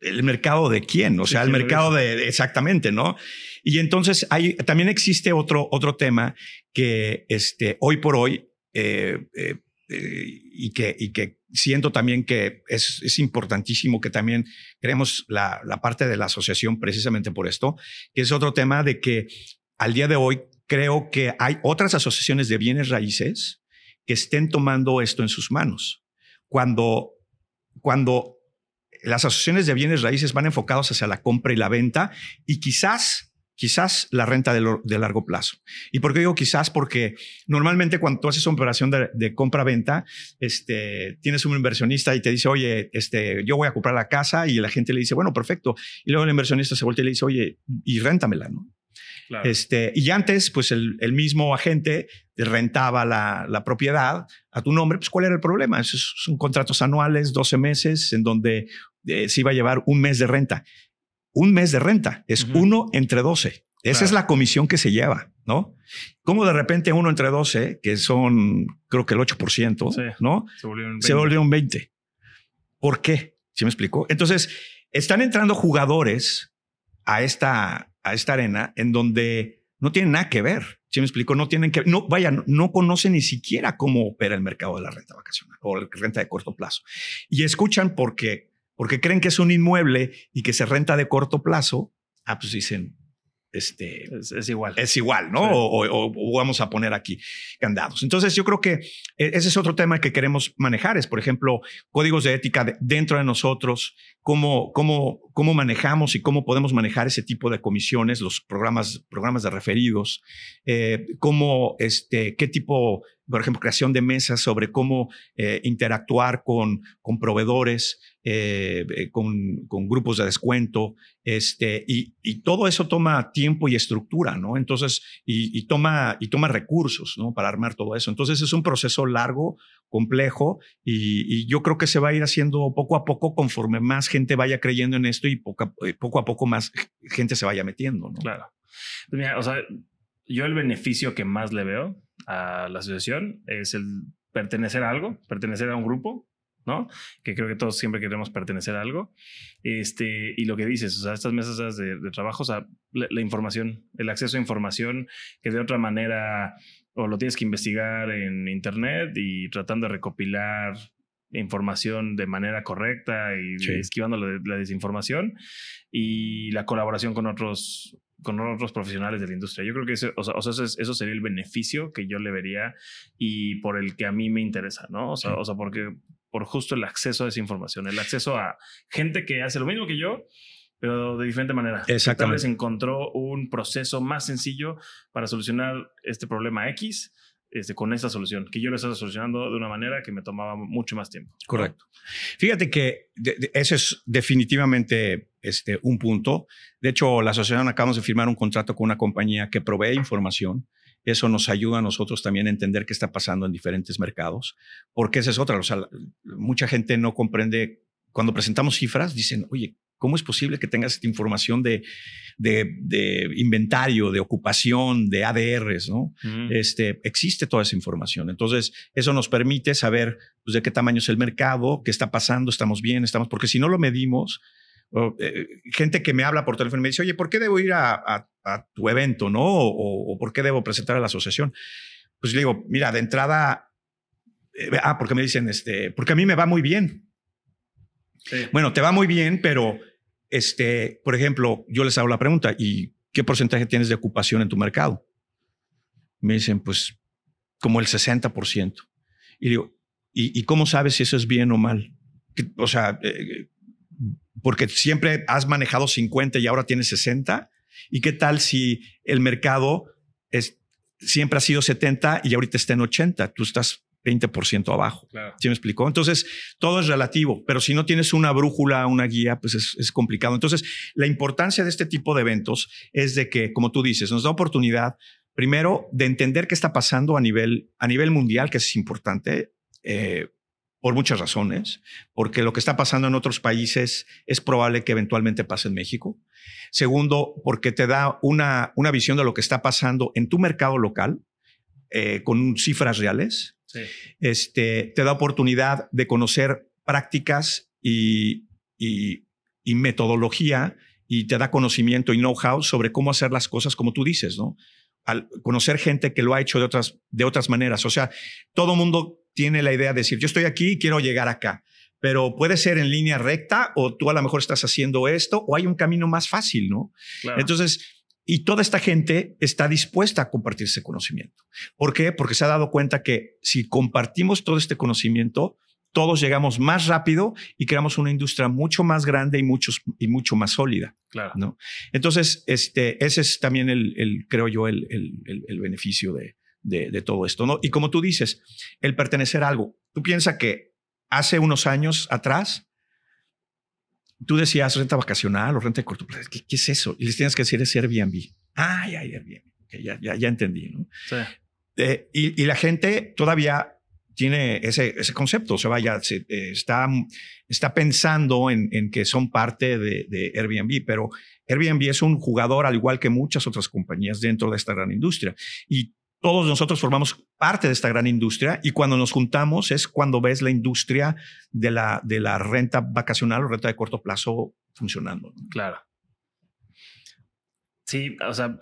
¿el mercado de quién? O sea, el mercado de, exactamente, ¿no? Y entonces hay, también existe otro, otro tema que este, hoy por hoy eh, eh, y, que, y que siento también que es, es importantísimo que también creemos la, la parte de la asociación precisamente por esto, que es otro tema de que al día de hoy creo que hay otras asociaciones de bienes raíces que estén tomando esto en sus manos. Cuando, cuando las asociaciones de bienes raíces van enfocados hacia la compra y la venta y quizás quizás la renta de, largo plazo. ¿Y por qué digo quizás? Porque normalmente cuando tú haces una operación de, compra-venta, este, tienes un inversionista y te dice, oye, este, yo voy a comprar la casa y la gente le dice, bueno, perfecto. Y luego el inversionista se voltea y le dice, oye, y réntamela, ¿no? Este, y antes, pues el, mismo agente rentaba la, propiedad a tu nombre, pues ¿cuál era el problema? son contratos anuales, 12 meses, en donde eh, se iba a llevar un mes de renta un mes de renta. Es uno entre 12. Esa es la comisión que se lleva, ¿no? Como de repente uno entre 12, que son creo que el 8%, ¿no? Se volvió un 20. ¿Por qué? ¿Sí me explicó? Entonces, están entrando jugadores a esta, a esta arena en donde no tienen nada que ver. ¿Sí me explico? No tienen que, no, vaya, no conocen ni siquiera cómo opera el mercado de la renta vacacional o la renta de corto plazo. Y escuchan porque porque creen que es un inmueble y que se renta de corto plazo, ah, pues dicen, este, es, igual. Es igual, ¿no? O, vamos a poner aquí candados. Entonces, yo creo que e, ese es otro tema que queremos manejar, es, por ejemplo, códigos de ética dentro de nosotros, cómo, cómo, cómo manejamos y cómo podemos manejar ese tipo de comisiones, los programas, programas de referidos, eh, cómo, este, qué tipo por ejemplo, creación de mesas sobre cómo eh, interactuar con, con proveedores, eh, con, con, grupos de descuento, este, y, y, todo eso toma tiempo y estructura, ¿no? Entonces, y, toma, y toma recursos, ¿no? Para armar todo eso. Entonces, es un proceso largo, complejo, y, yo creo que se va a ir haciendo poco a poco conforme más gente vaya creyendo en esto y poco a poco, a poco más gente se vaya metiendo, ¿no? Claro. Pues mira, o sea, yo el beneficio que más le veo a la asociación es el pertenecer a algo, pertenecer a un grupo, ¿no? Que creo que todos siempre queremos pertenecer a algo. Este, y lo que dices, o sea, estas mesas de, trabajo, o sea, la, información, el acceso a información que de otra manera o lo tienes que investigar en internet y tratando de recopilar información de manera correcta y esquivando la, desinformación y la colaboración con otros con otros profesionales de la industria. Yo creo que eso, o sea, eso, sería el beneficio que yo le vería y por el que a mí me interesa, ¿no? O sea, o sea, porque por justo el acceso a esa información, el acceso a gente que hace lo mismo que yo, pero de diferente manera. Exactamente. Tal vez encontró un proceso más sencillo para solucionar este problema X este, con esa solución, que yo lo estaba solucionando de una manera que me tomaba mucho más tiempo. Correcto. Fíjate que ese es definitivamente este, un punto. De hecho, la asociación acabamos de firmar un contrato con una compañía que provee información. Eso nos ayuda a nosotros también a entender qué está pasando en diferentes mercados, porque esa es otra. O sea, mucha gente no comprende. Cuando presentamos cifras, dicen, oye, ¿Cómo es posible que tengas esta información de, de, inventario, de ocupación, de ADRs? ¿no? este, existe toda esa información. Entonces, eso nos permite saber pues, de qué tamaño es el mercado, qué está pasando, estamos bien, estamos, porque si no lo medimos, eh, gente que me habla por teléfono y me dice, oye, ¿por qué debo ir a, tu evento? ¿no? O, por qué debo presentar a la asociación? Pues le digo, mira, de entrada, eh, ah, porque me dicen, este, porque a mí me va muy bien. Bueno, te va muy bien, pero este, por ejemplo, yo les hago la pregunta, ¿y qué porcentaje tienes de ocupación en tu mercado? Me dicen, pues, como el 60%. Y digo, ¿y, cómo sabes si eso es bien o mal? O sea, eh, porque siempre has manejado 50 y ahora tienes 60. ¿Y qué tal si el mercado es, siempre ha sido 70 y ahorita está en 80? Tú estás 20% abajo. Claro. ¿Sí me explicó? Entonces, todo es relativo, pero si no tienes una brújula, una guía, pues es, es, complicado. Entonces, la importancia de este tipo de eventos es de que, como tú dices, nos da oportunidad, primero, de entender qué está pasando a nivel, a nivel mundial, que es importante. Eh, por muchas razones, porque lo que está pasando en otros países es probable que eventualmente pase en México. Segundo, porque te da una, una visión de lo que está pasando en tu mercado local, eh, con cifras reales. Sí. Este, te da oportunidad de conocer prácticas y, y, y metodología y te da conocimiento y know-how sobre cómo hacer las cosas como tú dices, ¿no? Al conocer gente que lo ha hecho de otras, de otras maneras. O sea, todo mundo tiene la idea de decir, yo estoy aquí y quiero llegar acá, pero puede ser en línea recta o tú a lo mejor estás haciendo esto o hay un camino más fácil, ¿no? Claro. Entonces, y toda esta gente está dispuesta a compartir ese conocimiento. ¿Por qué? Porque se ha dado cuenta que si compartimos todo este conocimiento, todos llegamos más rápido y creamos una industria mucho más grande y, muchos, y mucho más sólida. Claro. ¿no? Entonces, este, ese es también el, el creo yo, el, el, el beneficio de, de, de, todo esto. ¿no? Y como tú dices, el pertenecer a algo. Tú piensas que hace unos años atrás, tú decías renta vacacional o renta de corto plazo. ¿Qué, ¿Qué, es eso? Y les tienes que decir es Airbnb. Ah, ya, Airbnb. Okay, ya, ya, ya entendí. ¿no? Sí. Eh, y, y, la gente todavía tiene ese, ese concepto, o sea, vaya, se, eh, está, está pensando en, en, que son parte de, de Airbnb, pero Airbnb es un jugador al igual que muchas otras compañías dentro de esta gran industria. Y todos nosotros formamos parte de esta gran industria y cuando nos juntamos es cuando ves la industria de la, de la renta vacacional o renta de corto plazo funcionando. Claro. Sí, o sea,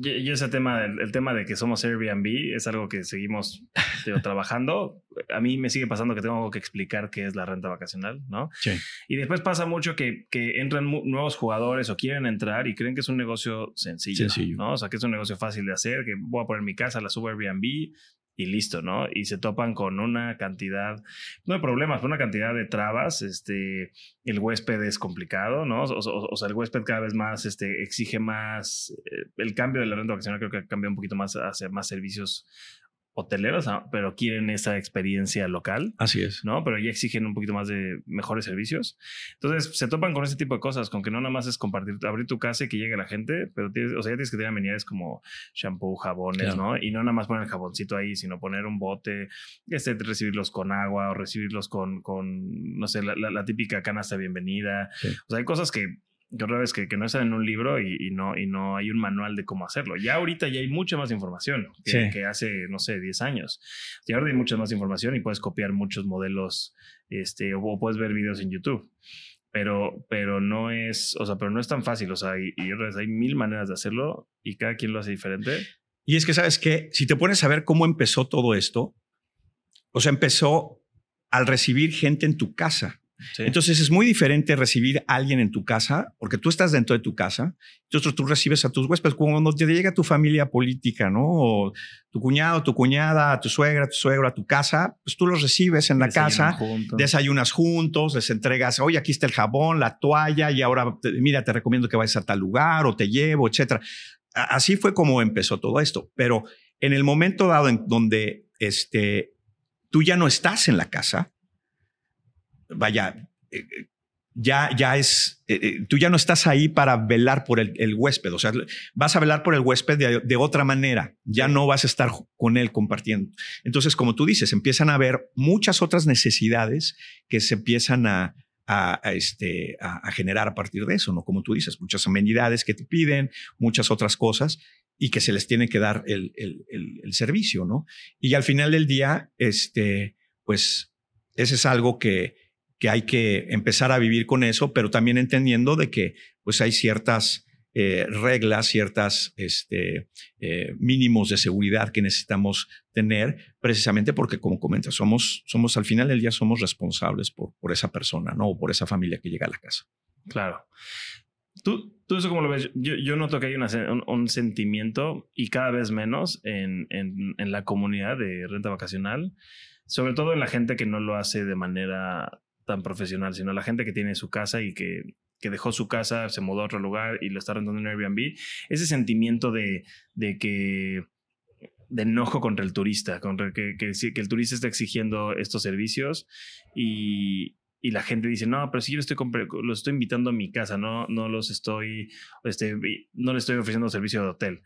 yo, yo ese tema, el, el, tema de que somos Airbnb es algo que seguimos digo, trabajando. A mí me sigue pasando que tengo que explicar qué es la renta vacacional, ¿no? Sí. Y después pasa mucho que, que entran nuevos jugadores o quieren entrar y creen que es un negocio sencillo, sencillo, ¿no? O sea, que es un negocio fácil de hacer, que voy a poner mi casa, la subo a Airbnb y listo, ¿no? Y se topan con una cantidad, no de problemas, pero una cantidad de trabas. Este, el huésped es complicado, ¿no? O, sea, el huésped cada vez más este, exige más. Eh, el cambio de la renta vacacional creo que cambia un poquito más hacia más servicios hoteleros, pero quieren esa experiencia local. Así es. ¿No? Pero ya exigen un poquito más de mejores servicios. Entonces se topan con ese tipo de cosas, con que no nada más es compartir, abrir tu casa y que llegue la gente, pero tienes, o sea, ya tienes que tener amenidades como shampoo, jabones, claro. ¿no? Y no nada más poner el jaboncito ahí, sino poner un bote, este, recibirlos con agua o recibirlos con, con no sé, la, la, la típica canasta de bienvenida. Sí. O sea, hay cosas que que otra vez que, que, no están en un libro y, y, no, y no hay un manual de cómo hacerlo. Ya ahorita ya hay mucha más información que, sí. que hace, no sé, 10 años. Ya ahora hay mucha más información y puedes copiar muchos modelos este, o, puedes ver videos en YouTube. Pero, pero no es, o sea, pero no es tan fácil. O sea, y, y otra vez hay mil maneras de hacerlo y cada quien lo hace diferente. Y es que, ¿sabes qué? Si te pones a ver cómo empezó todo esto, o sea, empezó al recibir gente en tu casa. Sí. Entonces es muy diferente recibir a alguien en tu casa, porque tú estás dentro de tu casa, entonces tú recibes a tus huéspedes, cuando te llega tu familia política, ¿no? O tu cuñado, tu cuñada, tu suegra, tu suegro a tu casa, pues tú los recibes en la casa, juntos. desayunas juntos, les entregas, oye, aquí está el jabón, la toalla, y ahora, mira, te recomiendo que vayas a tal lugar o te llevo, etcétera. Así fue como empezó todo esto, pero en el momento dado en donde este, tú ya no estás en la casa, vaya, eh, ya, ya es, eh, tú ya no estás ahí para velar por el, el, huésped, o sea, vas a velar por el huésped de, de, otra manera, ya no vas a estar con él compartiendo. Entonces, como tú dices, empiezan a haber muchas otras necesidades que se empiezan a, a, a este, a, a, generar a partir de eso, ¿no? Como tú dices, muchas amenidades que te piden, muchas otras cosas y que se les tiene que dar el, el, el, el servicio, ¿no? Y al final del día, este, pues, ese es algo que, que hay que empezar a vivir con eso, pero también entendiendo de que pues hay ciertas eh, reglas, ciertas este, eh, mínimos de seguridad que necesitamos tener, precisamente porque, como comentas, somos, somos al final del día somos responsables por, por esa persona, ¿no? O por esa familia que llega a la casa. Claro. ¿Tú, tú eso cómo lo ves? Yo, yo noto que hay un, sentimiento y cada vez menos en, en, en la comunidad de renta vacacional, sobre todo en la gente que no lo hace de manera tan profesional, sino la gente que tiene su casa y que, que dejó su casa, se mudó a otro lugar y lo está rentando en Airbnb. Ese sentimiento de, de que de enojo contra el turista, contra que, que, el turista está exigiendo estos servicios y, y la gente dice, no, pero si yo los estoy, invitando a mi casa, no, no los estoy, este, no les estoy ofreciendo servicio de hotel.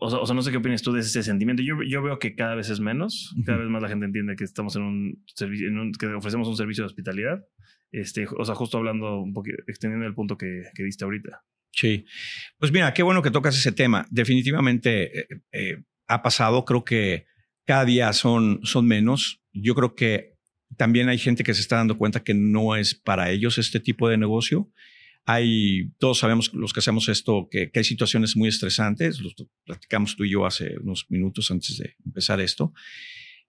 O sea, no sé qué opinas tú de ese sentimiento. Yo, yo veo que cada vez es menos, cada vez más la gente entiende que estamos en un servicio, que ofrecemos un servicio de hospitalidad. Este, o sea, justo hablando un poquito, extendiendo el punto que, que diste ahorita. Sí, pues mira, qué bueno que tocas ese tema. Definitivamente eh, eh, ha pasado, creo que cada día son, son menos. Yo creo que también hay gente que se está dando cuenta que no es para ellos este tipo de negocio. Hay, todos sabemos los que hacemos esto, que, hay situaciones muy estresantes. Lo platicamos tú y yo hace unos minutos antes de empezar esto.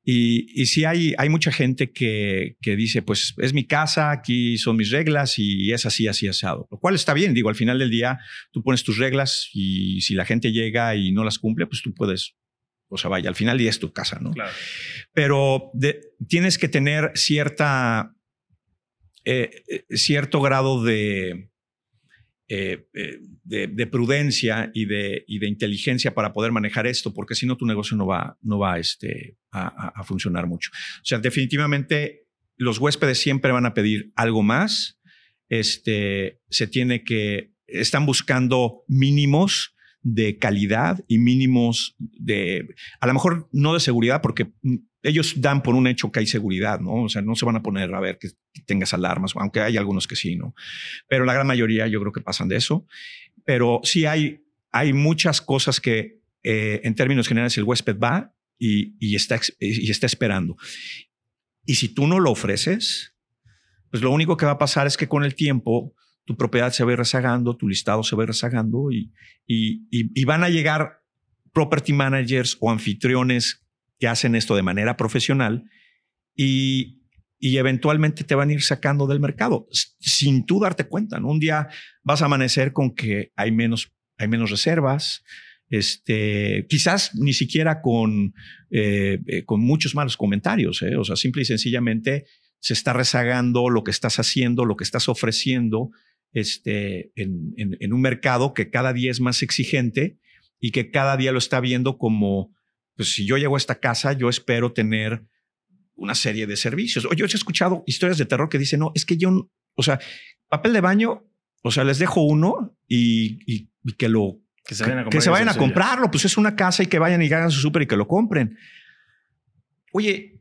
Y, y sí hay, hay mucha gente que, que dice, pues es mi casa, aquí son mis reglas y es así, así asado. Lo cual está bien, digo, al final del día tú pones tus reglas y si la gente llega y no las cumple, pues tú puedes o sea, vaya, al final y es tu casa, ¿no? Claro. Pero tienes que tener cierta, eh, eh, cierto grado de, eh, de, prudencia y de, y de inteligencia para poder manejar esto, porque si no tu negocio no va, no va este, a, a, funcionar mucho. O sea, definitivamente los huéspedes siempre van a pedir algo más. Este, se tiene que, están buscando mínimos de calidad y mínimos de, a lo mejor no de seguridad, porque ellos dan por un hecho que hay seguridad, ¿no? O sea, no se van a poner a ver que tengas alarmas, aunque hay algunos que sí, ¿no? Pero la gran mayoría yo creo que pasan de eso. Pero sí hay, hay muchas cosas que eh, en términos generales el huésped va y, y, está, y está esperando. Y si tú no lo ofreces, pues lo único que va a pasar es que con el tiempo tu propiedad se va rezagando, tu listado se va rezagando y, y, van a llegar property managers o anfitriones que hacen esto de manera profesional y, y eventualmente te van a ir sacando del mercado sin tú darte cuenta. ¿no? Un día vas a amanecer con que hay menos, hay menos reservas, este, quizás ni siquiera con, eh, eh, con muchos malos comentarios, ¿eh? o sea, simple y sencillamente se está rezagando lo que estás haciendo, lo que estás ofreciendo este, en, en, un mercado que cada día es más exigente y que cada día lo está viendo como, pues si yo llego a esta casa, yo espero tener una serie de servicios. O yo he escuchado historias de terror que dicen, no, es que yo, o sea, papel de baño, o sea, les dejo uno y, y, que lo... Que se vayan a, que se vayan a comprarlo, pues es una casa y que vayan y hagan su súper y que lo compren. Oye,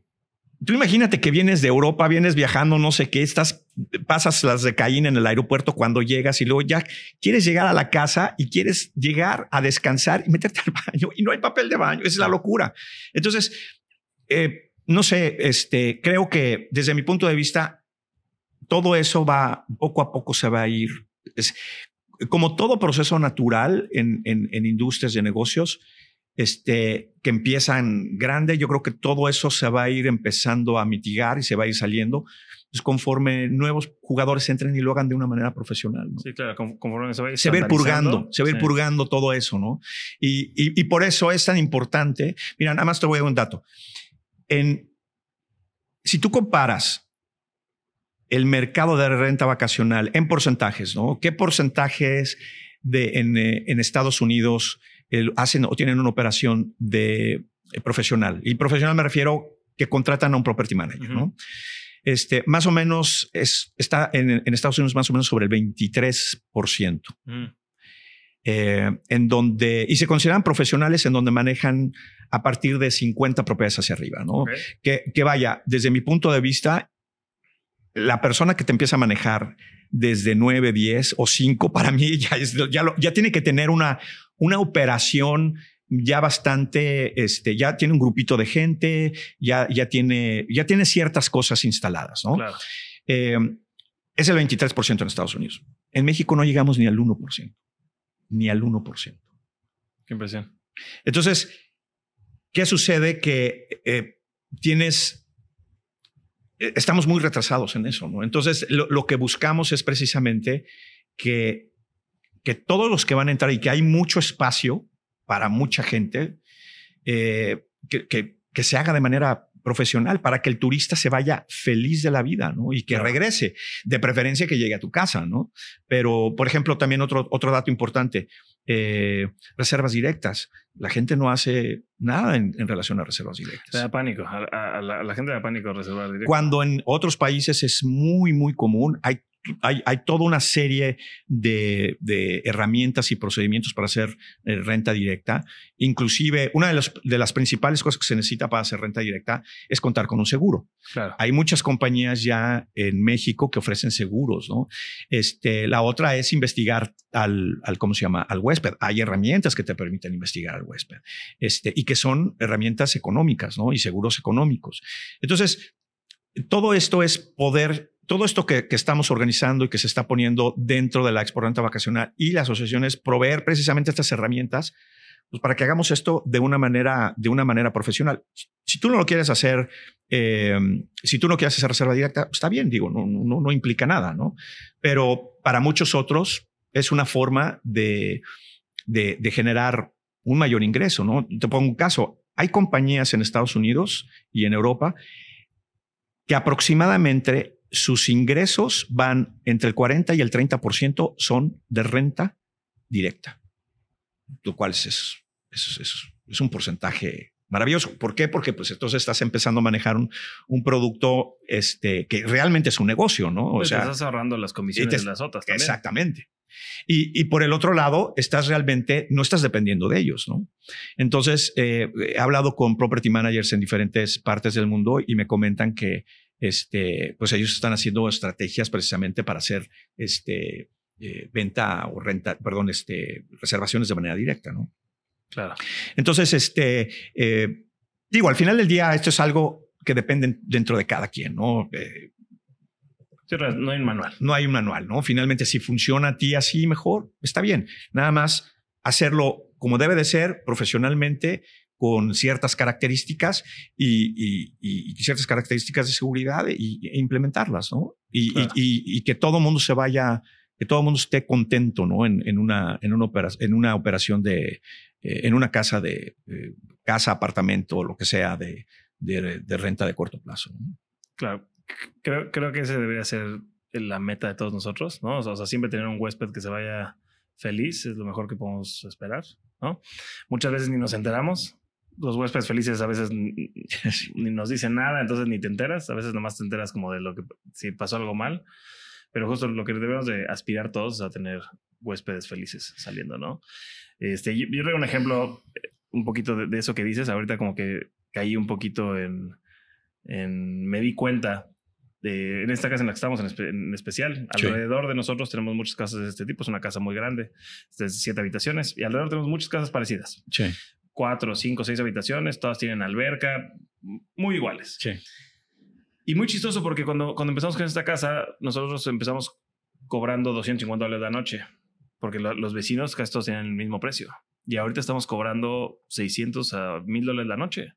Tú imagínate que vienes de Europa, vienes viajando, no sé qué, estás, pasas las de Caín en el aeropuerto cuando llegas y luego ya quieres llegar a la casa y quieres llegar a descansar y meterte al baño y no hay papel de baño. Es la locura. Entonces, eh, no sé, este, creo que desde mi punto de vista, todo eso va, poco a poco se va a ir. Es, como todo proceso natural en, en, en industrias de negocios, este, que empiezan grande. Yo creo que todo eso se va a ir empezando a mitigar y se va a ir saliendo pues, conforme nuevos jugadores entren y lo hagan de una manera profesional. Sí, claro, conforme se va a ir, se va a ir purgando, se va a ir purgando todo eso, ¿no? Y, y, y, por eso es tan importante. Mira, nada más te voy a dar un dato. En, si tú comparas el mercado de renta vacacional en porcentajes, ¿no? ¿Qué porcentajes de, en, eh, en Estados Unidos hacen o tienen una operación de eh, profesional. Y profesional me refiero que contratan a un property manager, ¿no? Este, más o menos es, está en, Estados Unidos más o menos sobre el 23%. Mm. Eh, en donde, y se consideran profesionales en donde manejan a partir de 50 propiedades hacia arriba, ¿no? Que, que vaya, desde mi punto de vista, la persona que te empieza a manejar desde 9, 10 o 5, para mí ya, ya, ya tiene que tener una, una operación ya bastante, este, ya tiene un grupito de gente, ya, ya, tiene, ya tiene ciertas cosas instaladas, ¿no? Eh, es el 23% en Estados Unidos. En México no llegamos ni al 1%, ni al 1%. Qué impresión. Entonces, ¿qué sucede? Que eh, tienes, eh, estamos muy retrasados en eso, ¿no? Entonces, lo, lo que buscamos es precisamente que que todos los que van a entrar y que hay mucho espacio para mucha gente, eh, que, que, se haga de manera profesional para que el turista se vaya feliz de la vida ¿no? y que regrese, de preferencia que llegue a tu casa. ¿no? Pero, por ejemplo, también otro, otro dato importante, eh, reservas directas. La gente no hace nada en, relación a reservas directas. da pánico. A, la, gente da pánico reservar directas. Cuando en otros países es muy, muy común. Hay hay, toda una serie de, herramientas y procedimientos para hacer eh, renta directa. Inclusive, una de, de, las principales cosas que se necesita para hacer renta directa es contar con un seguro. Hay muchas compañías ya en México que ofrecen seguros. ¿no? Este, la otra es investigar al, al, ¿cómo se llama? Al huésped. Hay herramientas que te permiten investigar al huésped este, y que son herramientas económicas ¿no? y seguros económicos. Entonces, todo esto es poder todo esto que, estamos organizando y que se está poniendo dentro de la Expo Renta Vacacional y las asociaciones proveer precisamente estas herramientas pues para que hagamos esto de una manera, de una manera profesional. Si tú no lo quieres hacer, eh, si tú no quieres hacer reserva directa, está bien, digo, no, no, no implica nada, ¿no? Pero para muchos otros es una forma de, de, de generar un mayor ingreso, ¿no? Te pongo un caso. Hay compañías en Estados Unidos y en Europa que aproximadamente sus ingresos van entre el 40 y el 30% son de renta directa, lo cual es, es, es, un porcentaje maravilloso. ¿Por qué? Porque pues entonces estás empezando a manejar un, un producto este, que realmente es un negocio, ¿no? O pues sea, estás ahorrando las comisiones de las otras. También. Exactamente. Y, y, por el otro lado, estás realmente, no estás dependiendo de ellos, ¿no? Entonces, eh, he hablado con property managers en diferentes partes del mundo y me comentan que este, pues ellos están haciendo estrategias precisamente para hacer este, eh, venta o renta, perdón, este, reservaciones de manera directa, ¿no? Claro. Entonces, este, eh, digo, al final del día, esto es algo que depende dentro de cada quien, ¿no? Eh, no hay un manual. No hay un manual, ¿no? Finalmente, si funciona a ti así mejor, está bien. Nada más hacerlo como debe de ser, profesionalmente, con ciertas características y, ciertas características de seguridad y, e implementarlas, ¿no? Y, que todo mundo se vaya, que todo mundo esté contento, ¿no? En, una, en, una, operación, en una operación de, eh, en una casa de casa, apartamento, lo que sea de, de, renta de corto plazo. Claro, creo, creo que ese debería ser la meta de todos nosotros, ¿no? O sea, siempre tener un huésped que se vaya feliz es lo mejor que podemos esperar, ¿no? Muchas veces ni nos enteramos, los huéspedes felices a veces ni nos dicen nada, entonces ni te enteras, a veces nomás te enteras como de lo que, si pasó algo mal, pero justo lo que debemos de aspirar todos es a tener huéspedes felices saliendo, ¿no? Este, yo, yo un ejemplo eh, un poquito de, eso que dices, ahorita como que caí un poquito en, en me di cuenta de, en esta casa en la que estamos en, especial, alrededor de nosotros tenemos muchas casas de este tipo, es una casa muy grande, de siete habitaciones, y alrededor tenemos muchas casas parecidas. Sí cuatro, cinco, seis habitaciones, todas tienen alberca, muy iguales. Sí. Y muy chistoso porque cuando, cuando empezamos con esta casa, nosotros empezamos cobrando 250 dólares la noche, porque los vecinos casi todos tienen el mismo precio. Y ahorita estamos cobrando 600 a 1000 dólares la noche.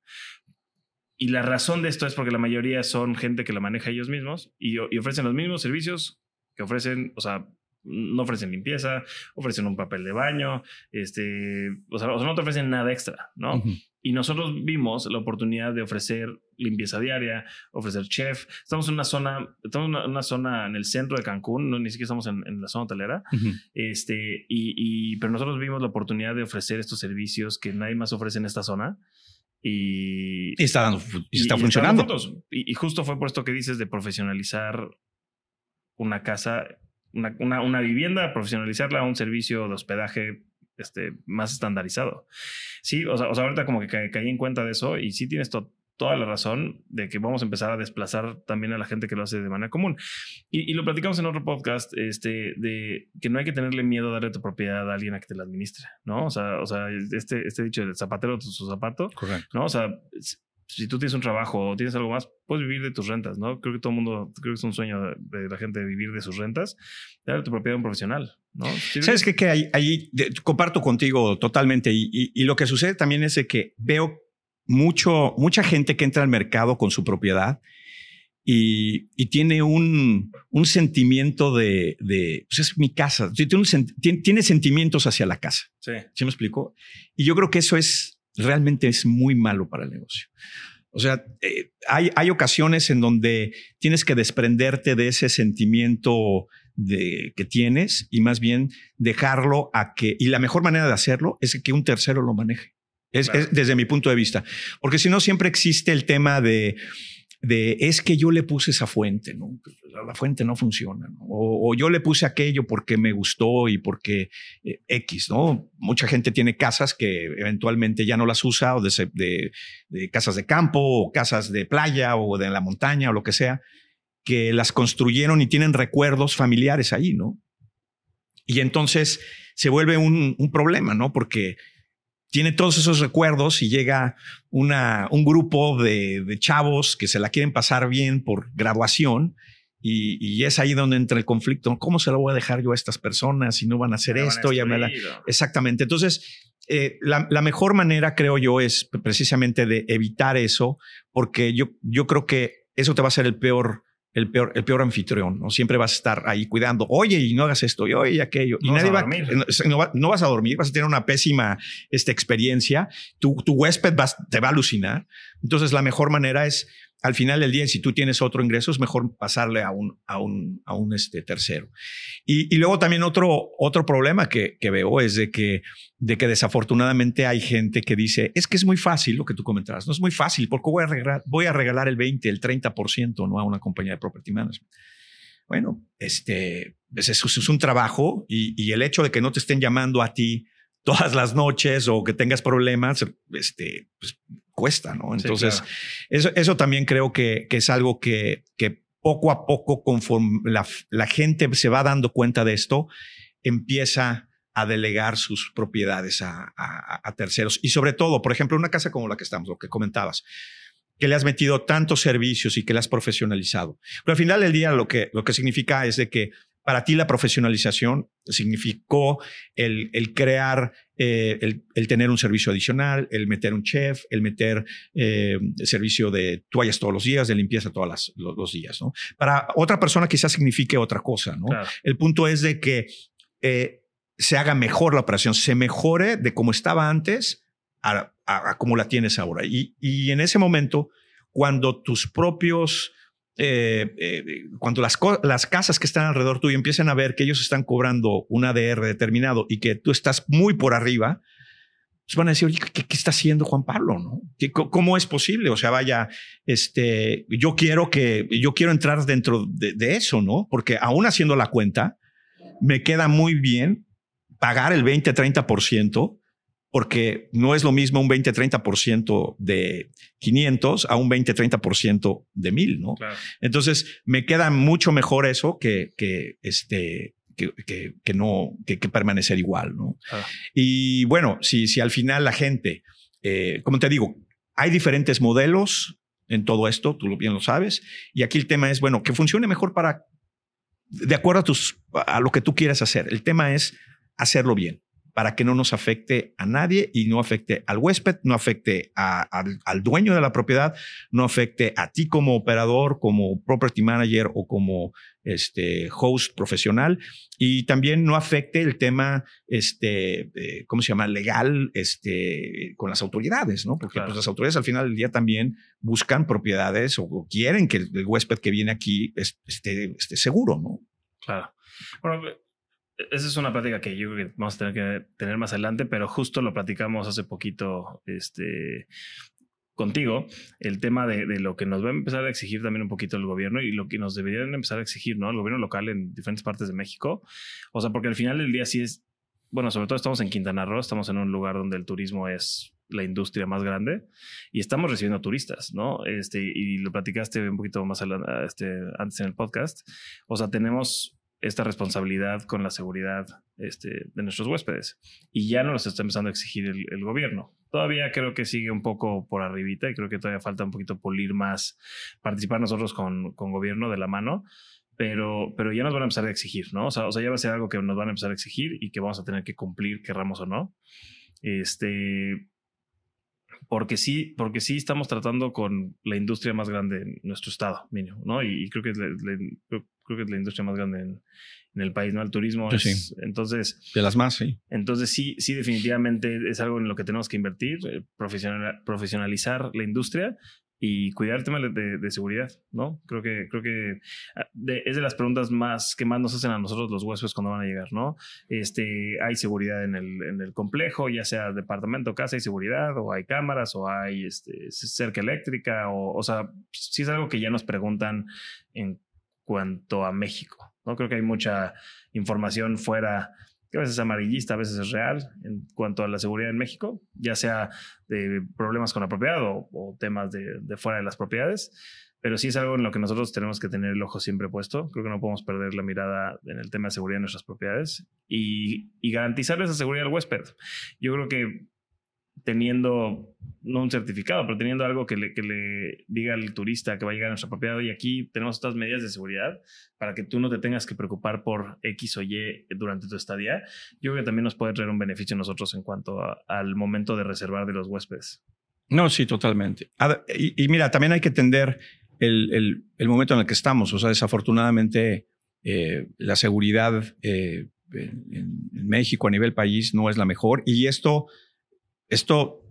Y la razón de esto es porque la mayoría son gente que la maneja ellos mismos y, y ofrecen los mismos servicios que ofrecen, o sea, no ofrecen limpieza, ofrecen un papel de baño, este, o sea, no te ofrecen nada extra, ¿no? Y nosotros vimos la oportunidad de ofrecer limpieza diaria, ofrecer chef. Estamos en una zona, estamos en una, zona en el centro de Cancún, no, ni siquiera estamos en, la zona hotelera. este, y, pero nosotros vimos la oportunidad de ofrecer estos servicios que nadie más ofrece en esta zona. Y, y está, dando, y está funcionando. y, y justo fue por esto que dices de profesionalizar una casa una, una, vivienda, profesionalizarla a un servicio de hospedaje este, más estandarizado. Sí, o sea, ahorita como que caí en cuenta de eso y sí tienes toda la razón de que vamos a empezar a desplazar también a la gente que lo hace de manera común. Y, lo platicamos en otro podcast, este, de que no hay que tenerle miedo a darle tu propiedad a alguien a que te la administre, ¿no? O sea, o sea este, este dicho del zapatero su zapato, Correcto. ¿no? O sea, si tú tienes un trabajo o tienes algo más, puedes vivir de tus rentas, ¿no? Creo que todo el mundo, creo que es un sueño de, la gente de vivir de sus rentas, dar tu propiedad a un profesional, ¿no? Sabes qué? que ahí, ahí comparto contigo totalmente y, y, lo que sucede también es que veo mucho, mucha gente que entra al mercado con su propiedad y, y tiene un, un sentimiento de, de, pues es mi casa, tiene, tiene, tiene sentimientos hacia la casa. Sí. ¿Sí me explico? Y yo creo que eso es realmente es muy malo para el negocio. O sea, eh, hay, hay ocasiones en donde tienes que desprenderte de ese sentimiento de, que tienes y más bien dejarlo a que, y la mejor manera de hacerlo es que un tercero lo maneje. Es, desde mi punto de vista. Porque si no, siempre existe el tema de, de es que yo le puse esa fuente, ¿no? La fuente no funciona, o, yo le puse aquello porque me gustó y porque eh, X, ¿no? Mucha gente tiene casas que eventualmente ya no las usa, o de, de, casas de campo, o casas de playa, o de la montaña, o lo que sea, que las construyeron y tienen recuerdos familiares ahí, ¿no? Y entonces se vuelve un, un problema, ¿no? Porque tiene todos esos recuerdos y llega una, un grupo de, chavos que se la quieren pasar bien por graduación y, es ahí donde entra el conflicto. ¿Cómo se lo voy a dejar yo a estas personas si no van a hacer esto? Ya me Exactamente. Entonces, eh, la, mejor manera, creo yo, es precisamente de evitar eso, porque yo, yo creo que eso te va a ser el peor el peor, el peor anfitrión, ¿no? Siempre vas a estar ahí cuidando, oye, y no hagas esto, y oye, aquello. y nadie va, no, no, vas a dormir, vas a tener una pésima esta experiencia, tu, tu huésped te va a alucinar. Entonces, la mejor manera es al final del día, si tú tienes otro ingreso, es mejor pasarle a un, a un, a un este, tercero. Y, luego también otro, otro problema que, veo es de que, de que desafortunadamente hay gente que dice, es que es muy fácil lo que tú comentabas, no es muy fácil, porque voy a regalar, voy a regalar el 20, el 30% ¿no? a una compañía de property management. Bueno, este, pues es un trabajo y, y el hecho de que no te estén llamando a ti todas las noches o que tengas problemas, este, pues, cuesta, ¿no? Entonces, eso, eso también creo que, que es algo que, que poco a poco, conforme la, la, gente se va dando cuenta de esto, empieza a delegar sus propiedades a, a, terceros. Y sobre todo, por ejemplo, una casa como la que estamos, lo que comentabas, que le has metido tantos servicios y que la has profesionalizado. Pero al final del día lo que, lo que significa es de que para ti la profesionalización significó el, el crear, eh, el, el, tener un servicio adicional, el meter un chef, el meter eh, servicio de toallas todos los días, de limpieza todos los, días. ¿no? Para otra persona quizás signifique otra cosa. ¿no? El punto es de que eh, se haga mejor la operación, se mejore de como estaba antes a, a, como la tienes ahora. Y, y en ese momento, cuando tus propios eh, eh, cuando las, las casas que están alrededor tuyo empiezan a ver que ellos están cobrando un ADR determinado y que tú estás muy por arriba, pues van a decir, oye, ¿qué, está haciendo Juan Pablo? ¿no? ¿Cómo es posible? O sea, vaya, este, yo quiero que, yo quiero entrar dentro de, de eso, ¿no? Porque aún haciendo la cuenta, me queda muy bien pagar el 20, 30% porque no es lo mismo un 20-30% de 500 a un 20-30% de 1000, ¿no? Entonces, me queda mucho mejor eso que, que este, que, que, no, que, permanecer igual, ¿no? Y bueno, si, si al final la gente, eh, como te digo, hay diferentes modelos en todo esto, tú bien lo sabes, y aquí el tema es, bueno, que funcione mejor para, de acuerdo a, tus, a lo que tú quieras hacer. El tema es hacerlo bien para que no nos afecte a nadie y no afecte al huésped, no afecte al, dueño de la propiedad, no afecte a ti como operador, como property manager o como este, host profesional y también no afecte el tema, este, eh, ¿cómo se llama? Legal este, con las autoridades, ¿no? Porque pues, las autoridades al final del día también buscan propiedades o, quieren que el, huésped que viene aquí esté, esté seguro, ¿no? Claro. Bueno, esa es una plática que yo creo que vamos a tener que tener más adelante, pero justo lo platicamos hace poquito este, contigo, el tema de, de, lo que nos va a empezar a exigir también un poquito el gobierno y lo que nos deberían empezar a exigir, ¿no? El gobierno local en diferentes partes de México. O sea, porque al final del día sí es, bueno, sobre todo estamos en Quintana Roo, estamos en un lugar donde el turismo es la industria más grande y estamos recibiendo turistas, ¿no? Este, y lo platicaste un poquito más este, antes en el podcast. O sea, tenemos esta responsabilidad con la seguridad este, de nuestros huéspedes. Y ya no los está empezando a exigir el, gobierno. Todavía creo que sigue un poco por arribita y creo que todavía falta un poquito pulir más, participar nosotros con, con gobierno de la mano, pero, pero ya nos van a empezar a exigir, ¿no? O sea, o sea, ya va a ser algo que nos van a empezar a exigir y que vamos a tener que cumplir, querramos o no. Este, porque sí, porque sí estamos tratando con la industria más grande en nuestro estado, mínimo, ¿no? Y, creo que la, creo que es la industria más grande en, el país, ¿no? El turismo es, entonces... De las más, sí. Entonces sí, sí, definitivamente es algo en lo que tenemos que invertir, eh, profesionalizar la industria y cuidar el tema de, seguridad, ¿no? Creo que, creo que ah, es de las preguntas más que más nos hacen a nosotros los huéspedes cuando van a llegar, ¿no? Este, hay seguridad en el, en el complejo, ya sea departamento, casa, hay seguridad, o hay cámaras, o hay este, cerca eléctrica, o, o sea, sí es algo que ya nos preguntan en cuanto a México, ¿no? Creo que hay mucha información fuera que a veces es amarillista, a veces es real en cuanto a la seguridad en México, ya sea de problemas con la propiedad o, temas de, fuera de las propiedades. Pero sí es algo en lo que nosotros tenemos que tener el ojo siempre puesto. Creo que no podemos perder la mirada en el tema de seguridad de nuestras propiedades y, y garantizarle esa seguridad al huésped. Yo creo que teniendo, no un certificado, pero teniendo algo que le, que le diga al turista que va a llegar a nuestra propiedad y aquí tenemos estas medidas de seguridad para que tú no te tengas que preocupar por X o Y durante tu estadía, yo creo que también nos puede traer un beneficio a nosotros en cuanto al momento de reservar de los huéspedes. No, sí, totalmente. Y, mira, también hay que entender el, el, momento en el que estamos. O sea, desafortunadamente eh, la seguridad eh, en, en México a nivel país no es la mejor y esto esto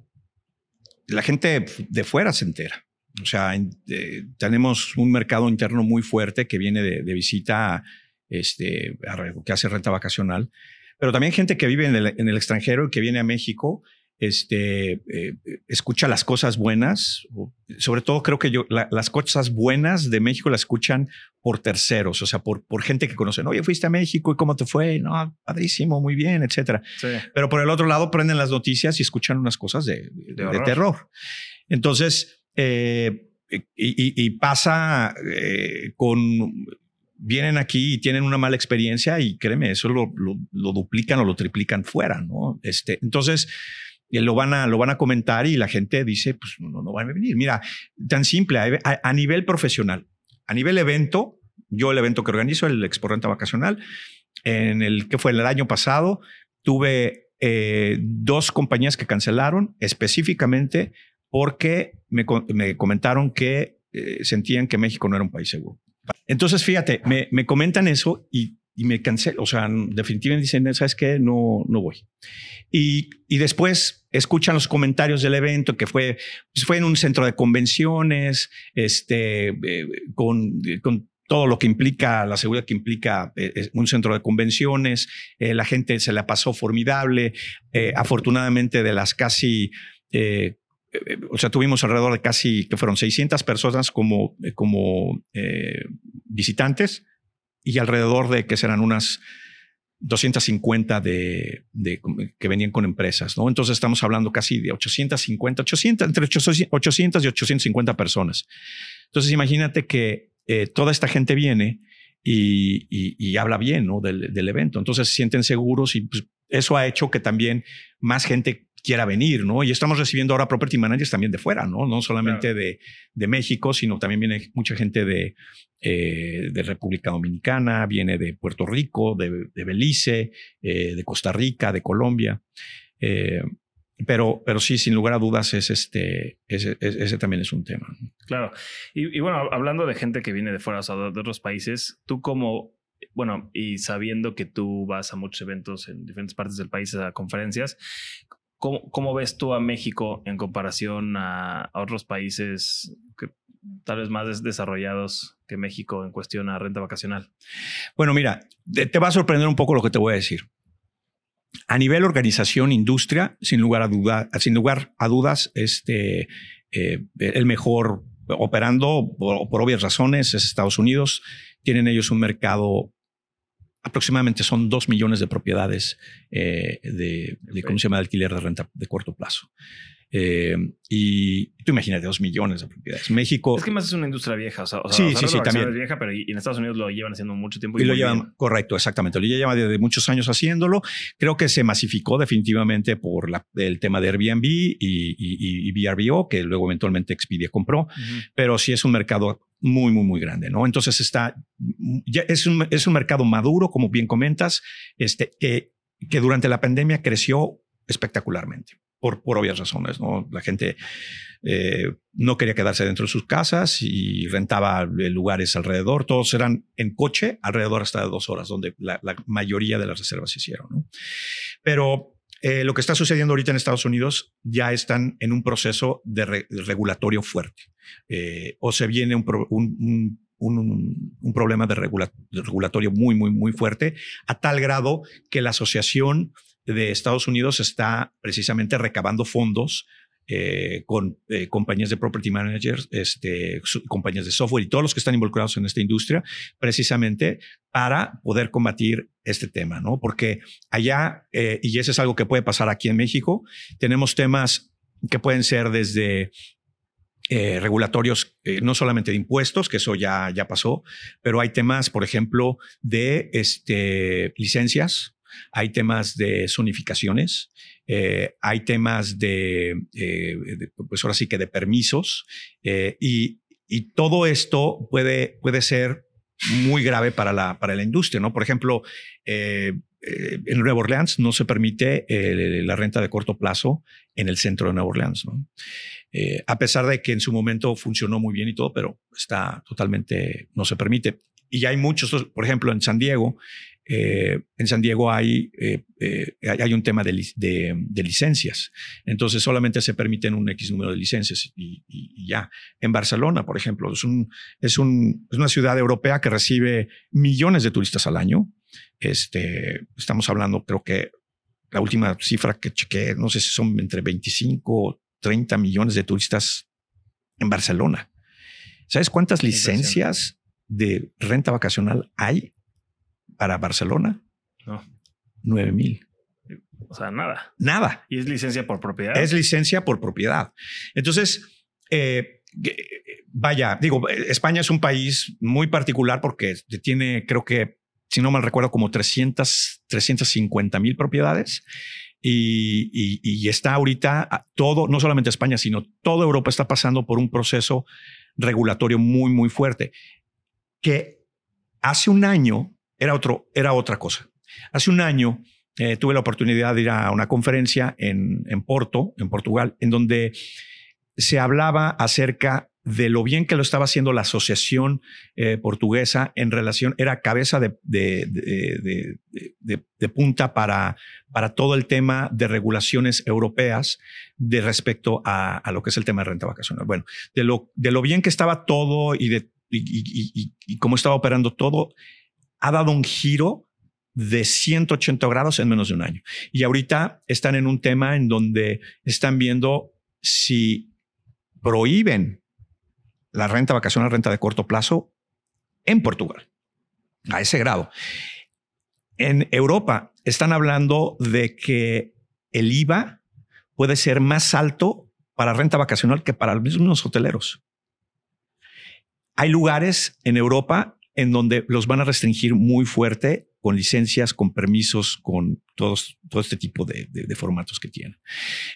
la gente de fuera se entera. O sea, eh, tenemos un mercado interno muy fuerte que viene de, visita, este, que hace renta vacacional, pero también gente que vive en el, en el extranjero y que viene a México este, eh, escucha las cosas buenas. Sobre todo creo que yo, las cosas buenas de México las escuchan por terceros, o sea, por, por gente que conocen. Oye, fuiste a México y cómo te fue? No, padrísimo, muy bien, etcétera. Pero por el otro lado prenden las noticias y escuchan unas cosas de, de, terror. Entonces, eh, y, pasa eh, con vienen aquí y tienen una mala experiencia y créeme, eso lo, lo, lo, duplican o lo triplican fuera, ¿no? Este, entonces, lo van a, lo van a comentar y la gente dice, pues no, no van a venir. Mira, tan simple, a, nivel profesional, a nivel evento, yo el evento que organizo, el Expo Renta Vacacional, en el que fue el año pasado, tuve eh, dos compañías que cancelaron específicamente porque me, comentaron que eh, sentían que México no era un país seguro. Entonces, fíjate, me, me comentan eso y y me cansé, o sea, definitivamente dicen, ¿sabes qué? No, no voy. Y, y después escuchan los comentarios del evento que fue, pues fue en un centro de convenciones, este, eh, con, con todo lo que implica, la seguridad que implica eh, un centro de convenciones, eh, la gente se la pasó formidable, afortunadamente de las casi o sea, tuvimos alrededor de casi, que fueron 600 personas como, como visitantes y alrededor de que serán unas 250 de, que venían con empresas, ¿no? Entonces estamos hablando casi de 850, 800, entre 800 y 850 personas. Entonces imagínate que eh, toda esta gente viene y, habla bien, ¿no? Del, del, evento. Entonces se sienten seguros y pues, eso ha hecho que también más gente quiera venir, ¿no? Y estamos recibiendo ahora property managers también de fuera, ¿no? No solamente de, de, México, sino también viene mucha gente de, eh, de República Dominicana, viene de Puerto Rico, de, de Belice, eh, de Costa Rica, de Colombia. Eh, pero, pero sí, sin lugar a dudas, es este, ese, ese también es un tema. Claro. Y, y, bueno, hablando de gente que viene de fuera, o sea, de otros países, tú como bueno, y sabiendo que tú vas a muchos eventos en diferentes partes del país, a conferencias, ¿Cómo, ves tú a México en comparación a, otros países que tal vez más desarrollados que México en cuestión a renta vacacional? Bueno, mira, te, va a sorprender un poco lo que te voy a decir. A nivel organización, industria, sin lugar a, duda, sin lugar a dudas, este, eh, el mejor operando por, por, obvias razones es Estados Unidos. Tienen ellos un mercado aproximadamente son dos millones de propiedades eh, de, de, ¿cómo se llama?, de alquiler de renta de corto plazo. Eh, y tú imagínate, dos millones de propiedades. México. Es que más es una industria vieja. O sea, sí, sí, sí, también. Es vieja, pero en Estados Unidos lo llevan haciendo mucho tiempo. Y, lo llevan, correcto, exactamente. Lo lleva desde muchos años haciéndolo. Creo que se masificó definitivamente por el tema de Airbnb y, y, VRBO, que luego eventualmente Expedia compró. Pero sí es un mercado muy, muy, muy grande, ¿no? Entonces está, ya es un, es un mercado maduro, como bien comentas, este, que, que durante la pandemia creció espectacularmente por, por obvias razones, ¿no? La gente eh, no quería quedarse dentro de sus casas y rentaba lugares alrededor, todos eran en coche alrededor hasta de dos horas, donde la, mayoría de las reservas se hicieron, ¿no? Pero eh, lo que está sucediendo ahorita en Estados Unidos ya están en un proceso de, regulatorio fuerte eh, o se viene un, un, problema de, regulatorio muy, muy, muy fuerte a tal grado que la Asociación de Estados Unidos está precisamente recabando fondos eh, con eh, compañías de property managers, este, compañías de software y todos los que están involucrados en esta industria, precisamente para poder combatir este tema, ¿no? Porque allá, eh, y eso es algo que puede pasar aquí en México, tenemos temas que pueden ser desde regulatorios, no solamente de impuestos, que eso ya, ya pasó, pero hay temas, por ejemplo, de este, licencias, hay temas de zonificaciones, eh, hay temas de, eh, pues ahora sí que de permisos, eh, y, todo esto puede, puede ser muy grave para la, para la industria, ¿no? Por ejemplo, en Nueva Orleans no se permite la renta de corto plazo en el centro de Nueva Orleans, a pesar de que en su momento funcionó muy bien y todo, pero está totalmente, no se permite. Y hay muchos, por ejemplo, en San Diego, eh, en San Diego hay, eh, eh, hay un tema de, licencias, entonces solamente se permiten un X número de licencias y, ya. En Barcelona, por ejemplo, es, un, es, un, es, una ciudad europea que recibe millones de turistas al año. Este, estamos hablando, creo que la última cifra que chequé, no sé si son entre 25 o 30 millones de turistas en Barcelona. ¿Sabes cuántas licencias de renta vacacional hay para Barcelona? No. 9 mil. O sea, nada. Nada. ¿Y es licencia por propiedad? Es licencia por propiedad. Entonces, eh, vaya, digo, España es un país muy particular porque tiene, creo que, si no mal recuerdo, como 300, 350 mil propiedades. Y, y, está ahorita todo, no solamente España, sino toda Europa está pasando por un proceso regulatorio muy, muy fuerte. Que hace un año era, otro, era otra cosa. Hace un año eh, tuve la oportunidad de ir a una conferencia en, en, Porto, en Portugal, en donde se hablaba acerca de lo bien que lo estaba haciendo la asociación eh, portuguesa en relación, era cabeza de, de, de, punta para, para todo el tema de regulaciones europeas de respecto a, a, lo que es el tema de renta vacacional. Bueno, de lo, de lo bien que estaba todo y de y, y, y, cómo estaba operando todo, ha dado un giro de 180 grados en menos de un año. Y ahorita están en un tema en donde están viendo si prohíben la renta vacacional, renta de corto plazo en Portugal, a ese grado. En Europa están hablando de que el IVA puede ser más alto para renta vacacional que para los mismos hoteleros. Hay lugares en Europa en donde los van a restringir muy fuerte con licencias, con permisos, con todos, todo este tipo de, formatos que tienen.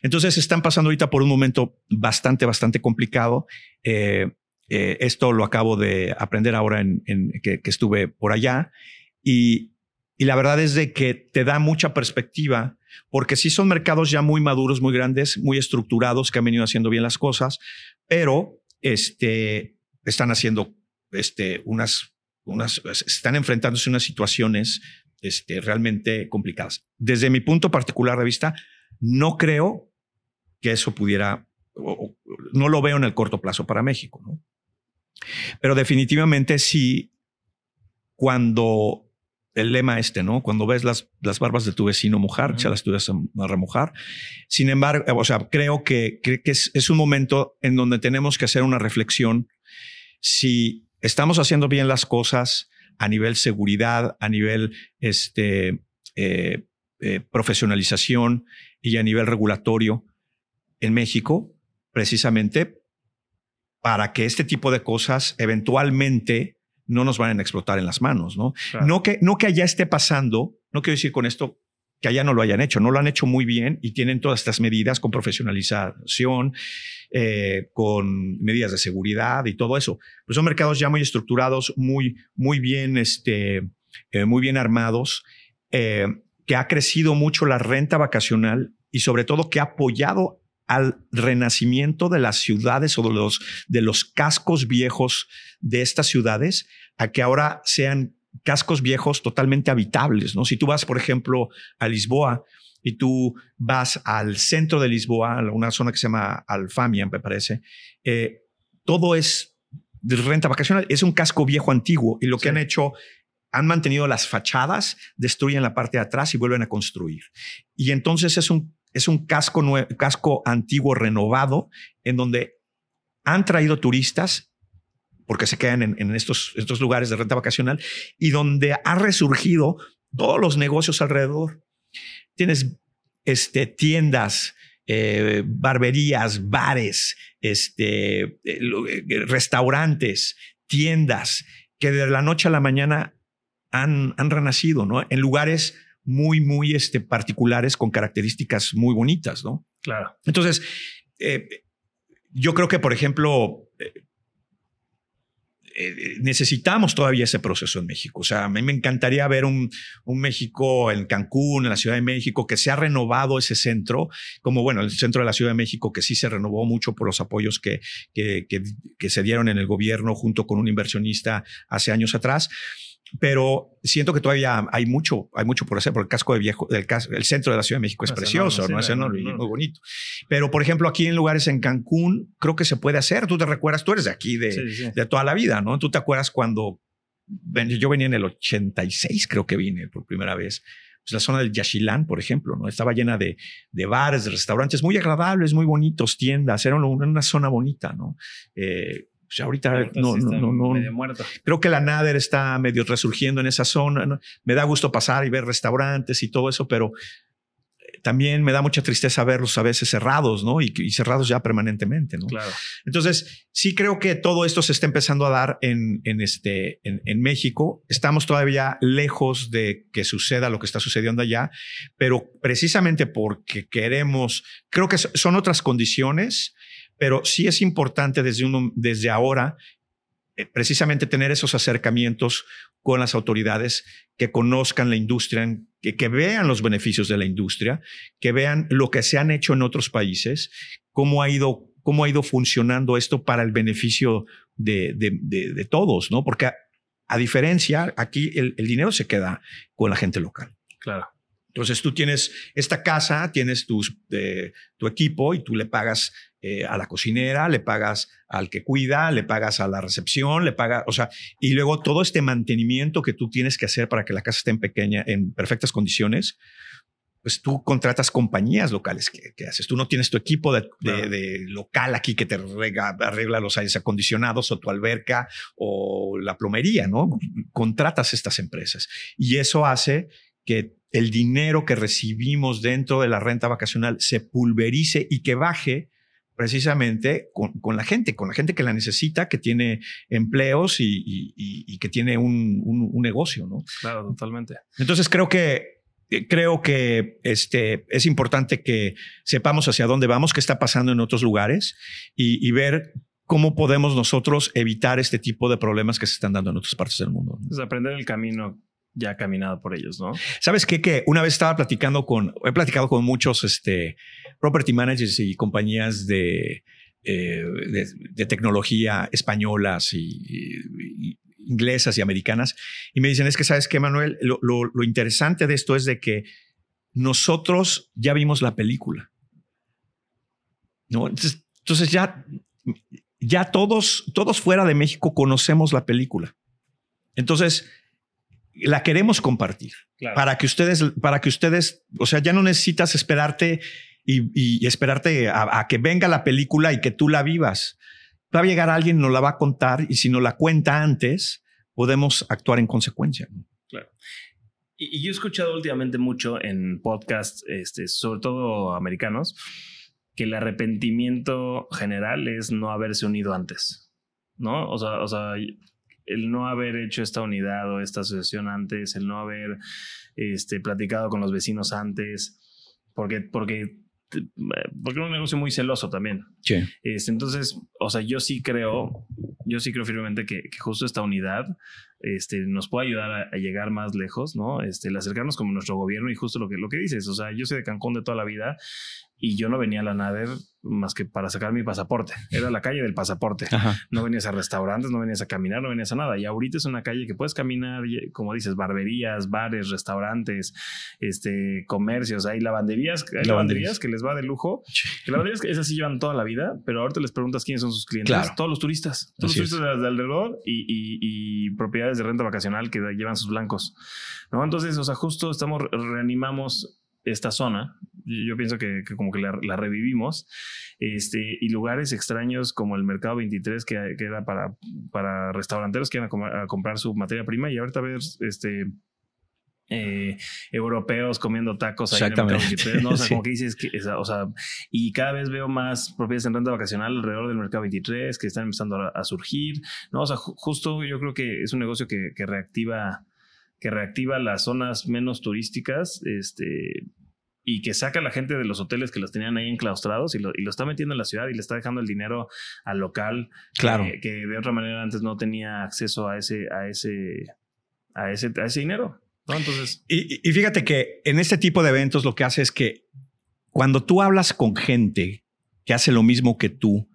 Entonces están pasando ahorita por un momento bastante, bastante complicado. Eh, eh, esto lo acabo de aprender ahora en, que, estuve por allá y, y, la verdad es de que te da mucha perspectiva porque sí son mercados ya muy maduros, muy grandes, muy estructurados que han venido haciendo bien las cosas, pero este, están haciendo este, unas unas, están enfrentándose a unas situaciones este, realmente complicadas. Desde mi punto particular de vista, no creo que eso pudiera, no lo veo en el corto plazo para México, ¿no? Pero definitivamente sí, cuando el lema este, ¿no? Cuando ves las, las barbas de tu vecino mojar, ya las tuyas a remojar. Sin embargo, o sea, creo que, que es, es, un momento en donde tenemos que hacer una reflexión si estamos haciendo bien las cosas a nivel seguridad, a nivel este, eh, eh, profesionalización y a nivel regulatorio en México, precisamente para que este tipo de cosas eventualmente no nos vayan a explotar en las manos, ¿no? No, que, no que allá esté pasando, no quiero decir con esto que allá no lo hayan hecho, no lo han hecho muy bien y tienen todas estas medidas con profesionalización, eh, con medidas de seguridad y todo eso. Pues son mercados ya muy estructurados, muy, muy bien, este, eh, muy bien armados, eh, que ha crecido mucho la renta vacacional y sobre todo que ha apoyado al renacimiento de las ciudades o de los, de los cascos viejos de estas ciudades a que ahora sean cascos viejos totalmente habitables, ¿no? Si tú vas, por ejemplo, a Lisboa, y tú vas al centro de Lisboa, a una zona que se llama Alfamia, me parece, eh, todo es de renta vacacional, es un casco viejo antiguo y lo que han hecho han mantenido las fachadas, destruyen la parte de atrás y vuelven a construir. Y entonces es un, es un casco, casco antiguo renovado en donde han traído turistas porque se quedan en, estos, estos lugares de renta vacacional y donde ha resurgido todos los negocios alrededor. Tienes este, tiendas, eh, barberías, bares, este, eh, eh, restaurantes, tiendas que de la noche a la mañana han, han renacido, ¿no? En lugares muy, muy este, particulares con características muy bonitas, ¿no? Claro. Entonces, yo creo que, por ejemplo, eh, necesitamos todavía ese proceso en México. O sea, a mí me encantaría ver un, un, México en Cancún, en la Ciudad de México, que se ha renovado ese centro, como bueno, el centro de la Ciudad de México, que sí se renovó mucho por los apoyos que, que, que, que se dieron en el gobierno junto con un inversionista hace años atrás pero siento que todavía hay mucho, hay mucho por hacer, porque el casco de viejo, del el centro de la Ciudad de México es, precioso, ¿no? Es enorme, muy bonito. Pero, por ejemplo, aquí en lugares en Cancún, creo que se puede hacer. Tú te recuerdas, tú eres de aquí, de, de toda la vida, ¿no? Tú te acuerdas cuando yo venía en el 86, creo que vine por primera vez. Pues la zona del Yaxilán, por ejemplo, ¿no? Estaba llena de, de, bares, de restaurantes muy agradables, muy bonitos, tiendas, era una, una zona bonita, ¿no? Eh, pues ahorita no, no, no, no. Creo que la Nader está medio resurgiendo en esa zona. Me da gusto pasar y ver restaurantes y todo eso, pero eh, también me da mucha tristeza verlos a veces cerrados, ¿no? Y, cerrados ya permanentemente, ¿no? Claro. Entonces, sí creo que todo esto se está empezando a dar en, en este, en, en, México. Estamos todavía lejos de que suceda lo que está sucediendo allá, pero precisamente porque queremos, creo que son otras condiciones pero sí es importante desde, uno, desde ahora eh, precisamente tener esos acercamientos con las autoridades que conozcan la industria, que, que, vean los beneficios de la industria, que vean lo que se han hecho en otros países, cómo ha ido, cómo ha ido funcionando esto para el beneficio de, de, todos, ¿no? Porque a, diferencia, aquí el, el dinero se queda con la gente local. Claro. Entonces tú tienes esta casa, tienes tus, eh, tu equipo y tú le pagas eh, a la cocinera, le pagas al que cuida, le pagas a la recepción, le pagas, o sea, y luego todo este mantenimiento que tú tienes que hacer para que la casa esté en pequeña, en perfectas condiciones, pues tú contratas compañías locales que, haces. Tú no tienes tu equipo de, local aquí que te arregla los aires acondicionados o tu alberca o la plomería, ¿no? Contratas estas empresas y eso hace que el dinero que recibimos dentro de la renta vacacional se pulverice y que baje precisamente con, la gente, con la gente que la necesita, que tiene empleos y, que tiene un, negocio, ¿no? Claro, totalmente. Entonces creo que eh, creo que este, es importante que sepamos hacia dónde vamos, qué está pasando en otros lugares y, ver cómo podemos nosotros evitar este tipo de problemas que se están dando en otras partes del mundo. Es aprender el camino ya caminado por ellos, ¿no? ¿Sabes qué? Que una vez estaba platicando con, he platicado con muchos este, property managers y compañías de, eh, de, tecnología españolas y, inglesas y americanas, y me dicen, es que, ¿sabes qué, Manuel? Lo, interesante de esto es de que nosotros ya vimos la película. ¿no? Entonces, entonces ya, ya todos, todos fuera de México conocemos la película. Entonces, la queremos compartir para que ustedes, para que ustedes, o sea, ya no necesitas esperarte y, esperarte a, que venga la película y que tú la vivas. Va a llegar alguien, nos la va a contar y si nos la cuenta antes, podemos actuar en consecuencia. Claro. Y, yo he escuchado últimamente mucho en podcasts, este, sobre todo americanos, que el arrepentimiento general es no haberse unido antes. ¿No? O sea, o sea, el no haber hecho esta unidad o esta asociación antes, el no haber este, platicado con los vecinos antes, porque, porque, porque es un negocio muy celoso también. Sí. Este, entonces, o sea, yo sí creo, yo sí creo firmemente que, justo esta unidad este, nos puede ayudar a, llegar más lejos, ¿no? Este, el acercarnos como nuestro gobierno y justo lo que, lo que dices, o sea, yo soy de Cancún de toda la vida y yo no venía a la NADER más que para sacar mi pasaporte. Era la calle del pasaporte. No venías a restaurantes, no venías a caminar, no venías a nada. Y ahorita es una calle que puedes caminar, como dices, barberías, bares, restaurantes, este, comercios, hay lavanderías, hay lavanderías que les va de lujo. Que lavanderías que esas sí llevan toda la vida, pero ahorita les preguntas quiénes son sus clientes. Todos los turistas, todos los turistas de, alrededor y, y, propiedades de renta vacacional que llevan sus blancos. ¿no? Entonces, o sea, justo estamos, reanimamos esta zona, yo pienso que, como que la, revivimos, este, y lugares extraños como el Mercado 23, que, que era para, para restauranteros que iban a, comprar su materia prima, y ahorita ver este, eh, europeos comiendo tacos ahí en el Mercado 23, ¿no? O sea, como que dices, que, o sea, y cada vez veo más propiedades en renta vacacional alrededor del Mercado 23 que están empezando a, surgir, ¿no? O sea, justo yo creo que es un negocio que, que reactiva que reactiva las zonas menos turísticas, este, y que saca a la gente de los hoteles que los tenían ahí enclaustrados y lo, y lo está metiendo en la ciudad y le está dejando el dinero al local claro. que, de otra manera antes no tenía acceso a ese, a ese, a ese, a ese dinero. Entonces. Y, y, fíjate que en este tipo de eventos lo que hace es que cuando tú hablas con gente que hace lo mismo que tú,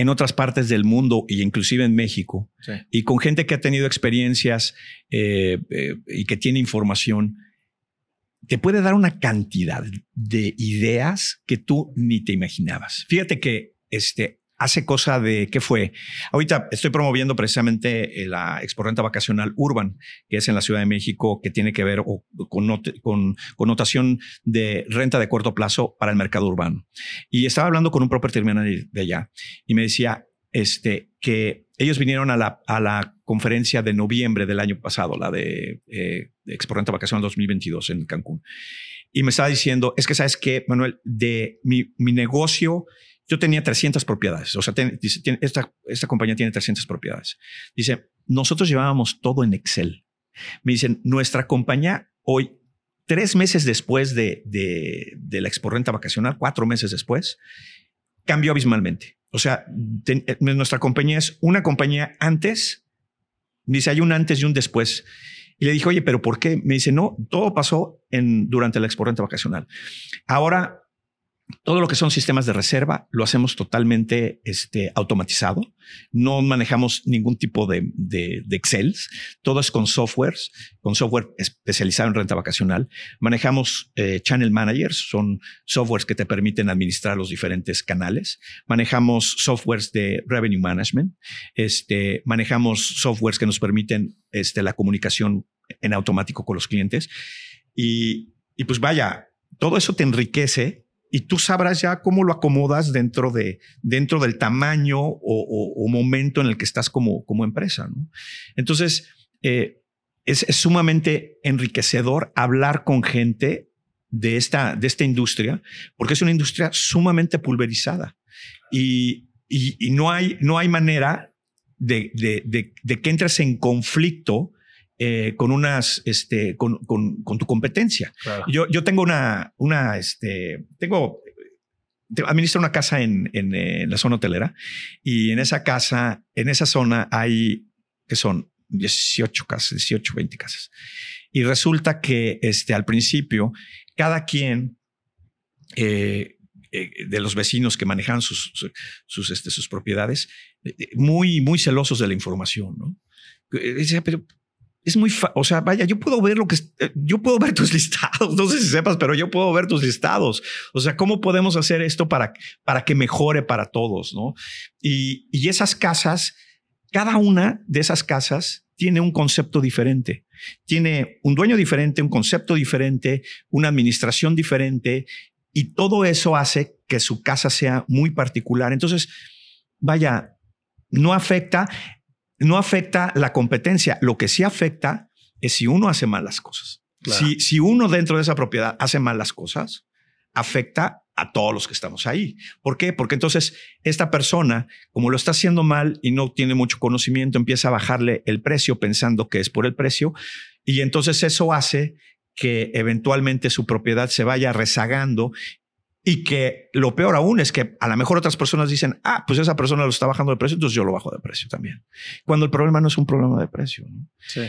en otras partes del mundo e inclusive en México, y con gente que ha tenido experiencias eh, eh, y que tiene información, te puede dar una cantidad de ideas que tú ni te imaginabas. Fíjate que este, hace cosa de, ¿qué fue? Ahorita estoy promoviendo precisamente eh, la Exporrenta Vacacional Urban, que es en la Ciudad de México, que tiene que ver con, con connotación de renta de corto plazo para el mercado urbano. Y estaba hablando con un property manager de allá y me decía este, que ellos vinieron a la, a la conferencia de noviembre del año pasado, la de, eh, Exporrenta Vacacional 2022 en Cancún. Y me estaba diciendo, es que sabes que, Manuel, de mi, mi negocio yo tenía 300 propiedades. O sea, esta, esta compañía tiene 300 propiedades. Dice, nosotros llevábamos todo en Excel. Me dicen, nuestra compañía hoy, tres meses después de, de, de la exporrenta vacacional, cuatro meses después, cambió abismalmente. O sea, eh, nuestra compañía es una compañía antes, dice, hay un antes y un después. Y le dije, oye, pero ¿por qué? Me dice, no, todo pasó en, durante la exporrenta vacacional. Ahora todo lo que son sistemas de reserva lo hacemos totalmente este, automatizado. No manejamos ningún tipo de, de, Excel. Todo es con softwares, con software especializado en renta vacacional. Manejamos eh, channel managers, son softwares que te permiten administrar los diferentes canales. Manejamos softwares de revenue management. Este, manejamos softwares que nos permiten este, la comunicación en automático con los clientes. Y, y pues vaya, todo eso te enriquece y tú sabrás ya cómo lo acomodas dentro, de, dentro del tamaño o, momento en el que estás como, como empresa. ¿no? Entonces, eh, es, sumamente enriquecedor hablar con gente de esta, de esta industria, porque es una industria sumamente pulverizada y, y, no, hay, no hay manera de, de, de que entres en conflicto eh, con unas, este, con, con, con tu competencia. Yo, yo tengo una, una, este, tengo, administro una casa en, en, la zona hotelera y en esa casa, en esa zona hay, que son 18 casas, 18, 20 casas. Y resulta que este, al principio, cada quien eh, eh, de los vecinos que manejan sus, sus, este, sus propiedades, muy, muy celosos de la información, ¿no? Dice, pero es muy, o sea, vaya, yo puedo ver lo que, eh, yo puedo ver tus listados, no sé si sepas, pero yo puedo ver tus listados. O sea, ¿cómo podemos hacer esto para, para que mejore para todos? ¿no? Y, y esas casas, cada una de esas casas tiene un concepto diferente. Tiene un dueño diferente, un concepto diferente, una administración diferente, y todo eso hace que su casa sea muy particular. Entonces, vaya, no afecta no afecta la competencia. Lo que sí afecta es si uno hace mal las cosas. Si, si uno dentro de esa propiedad hace mal las cosas, afecta a todos los que estamos ahí. ¿Por qué? Porque entonces esta persona, como lo está haciendo mal y no tiene mucho conocimiento, empieza a bajarle el precio pensando que es por el precio y entonces eso hace que eventualmente su propiedad se vaya rezagando y que lo peor aún es que a lo mejor otras personas dicen, ah, pues esa persona lo está bajando de precio, entonces yo lo bajo de precio también. Cuando el problema no es un problema de precio.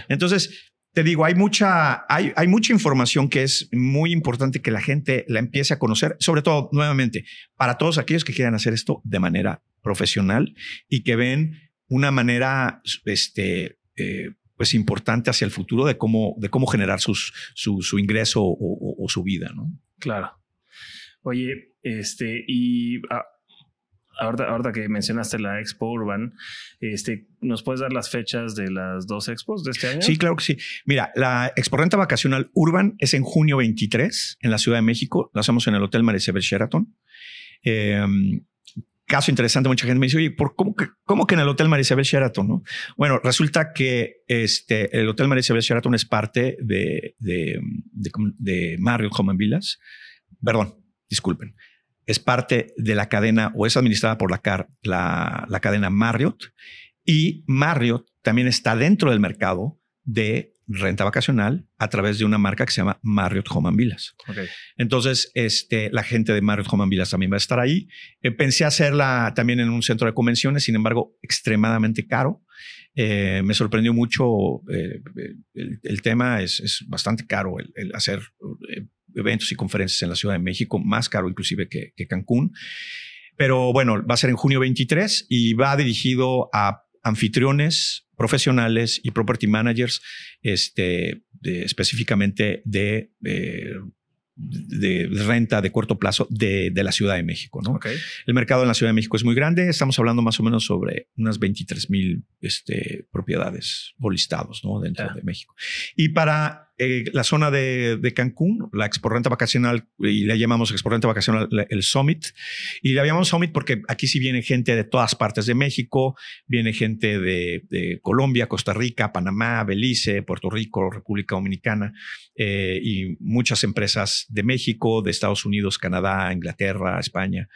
Entonces, te digo, hay mucha, hay, hay mucha información que es muy importante que la gente la empiece a conocer, sobre todo, nuevamente, para todos aquellos que quieran hacer esto de manera profesional y que ven una manera, este, eh, pues importante hacia el futuro de cómo, de cómo generar sus, su, su ingreso o, su vida, ¿no? Claro. Oye, este, y ah, ahorita, que mencionaste la Expo Urban, este, ¿nos puedes dar las fechas de las dos expos de este año? Sí, claro que sí. Mira, la Expo Renta Vacacional Urban es en junio 23 en la Ciudad de México. Lo hacemos en el Hotel Marisabel Sheraton. Em, caso interesante, mucha gente me dice, oye, ¿por cómo, que, cómo que en el Hotel Marisabel Sheraton? ¿no? Bueno, resulta que este, el Hotel Marisabel Sheraton es parte de, de, de, Marriott Home Villas. Perdón, disculpen es parte de la cadena o es administrada por la, la, la cadena Marriott y Marriott también está dentro del mercado de renta vacacional a través de una marca que se llama Marriott Home Villas. Entonces, este, la gente de Marriott Home Villas también va a estar ahí. Eh, pensé hacerla también en un centro de convenciones, sin embargo, extremadamente caro. Eh, me sorprendió mucho eh, el, tema, es, es, bastante caro el, el hacer eventos y conferencias en la Ciudad de México, más caro inclusive que, Cancún. Pero bueno, va a ser en junio 23 y va dirigido a anfitriones profesionales y property managers, este, específicamente de, de, renta de corto plazo de, la Ciudad de México. ¿no? El mercado en la Ciudad de México es muy grande. Estamos hablando más o menos sobre unas 23 mil este, propiedades o listados ¿no? dentro de México. Y para eh, la zona de, Cancún, la Exporrenta Vacacional, y le llamamos Exporrenta Vacacional el Summit. Y le llamamos Summit porque aquí sí viene gente de todas partes de México, viene gente de, Colombia, Costa Rica, Panamá, Belice, Puerto Rico, República Dominicana, eh, y muchas empresas de México, de Estados Unidos, Canadá, Inglaterra, España,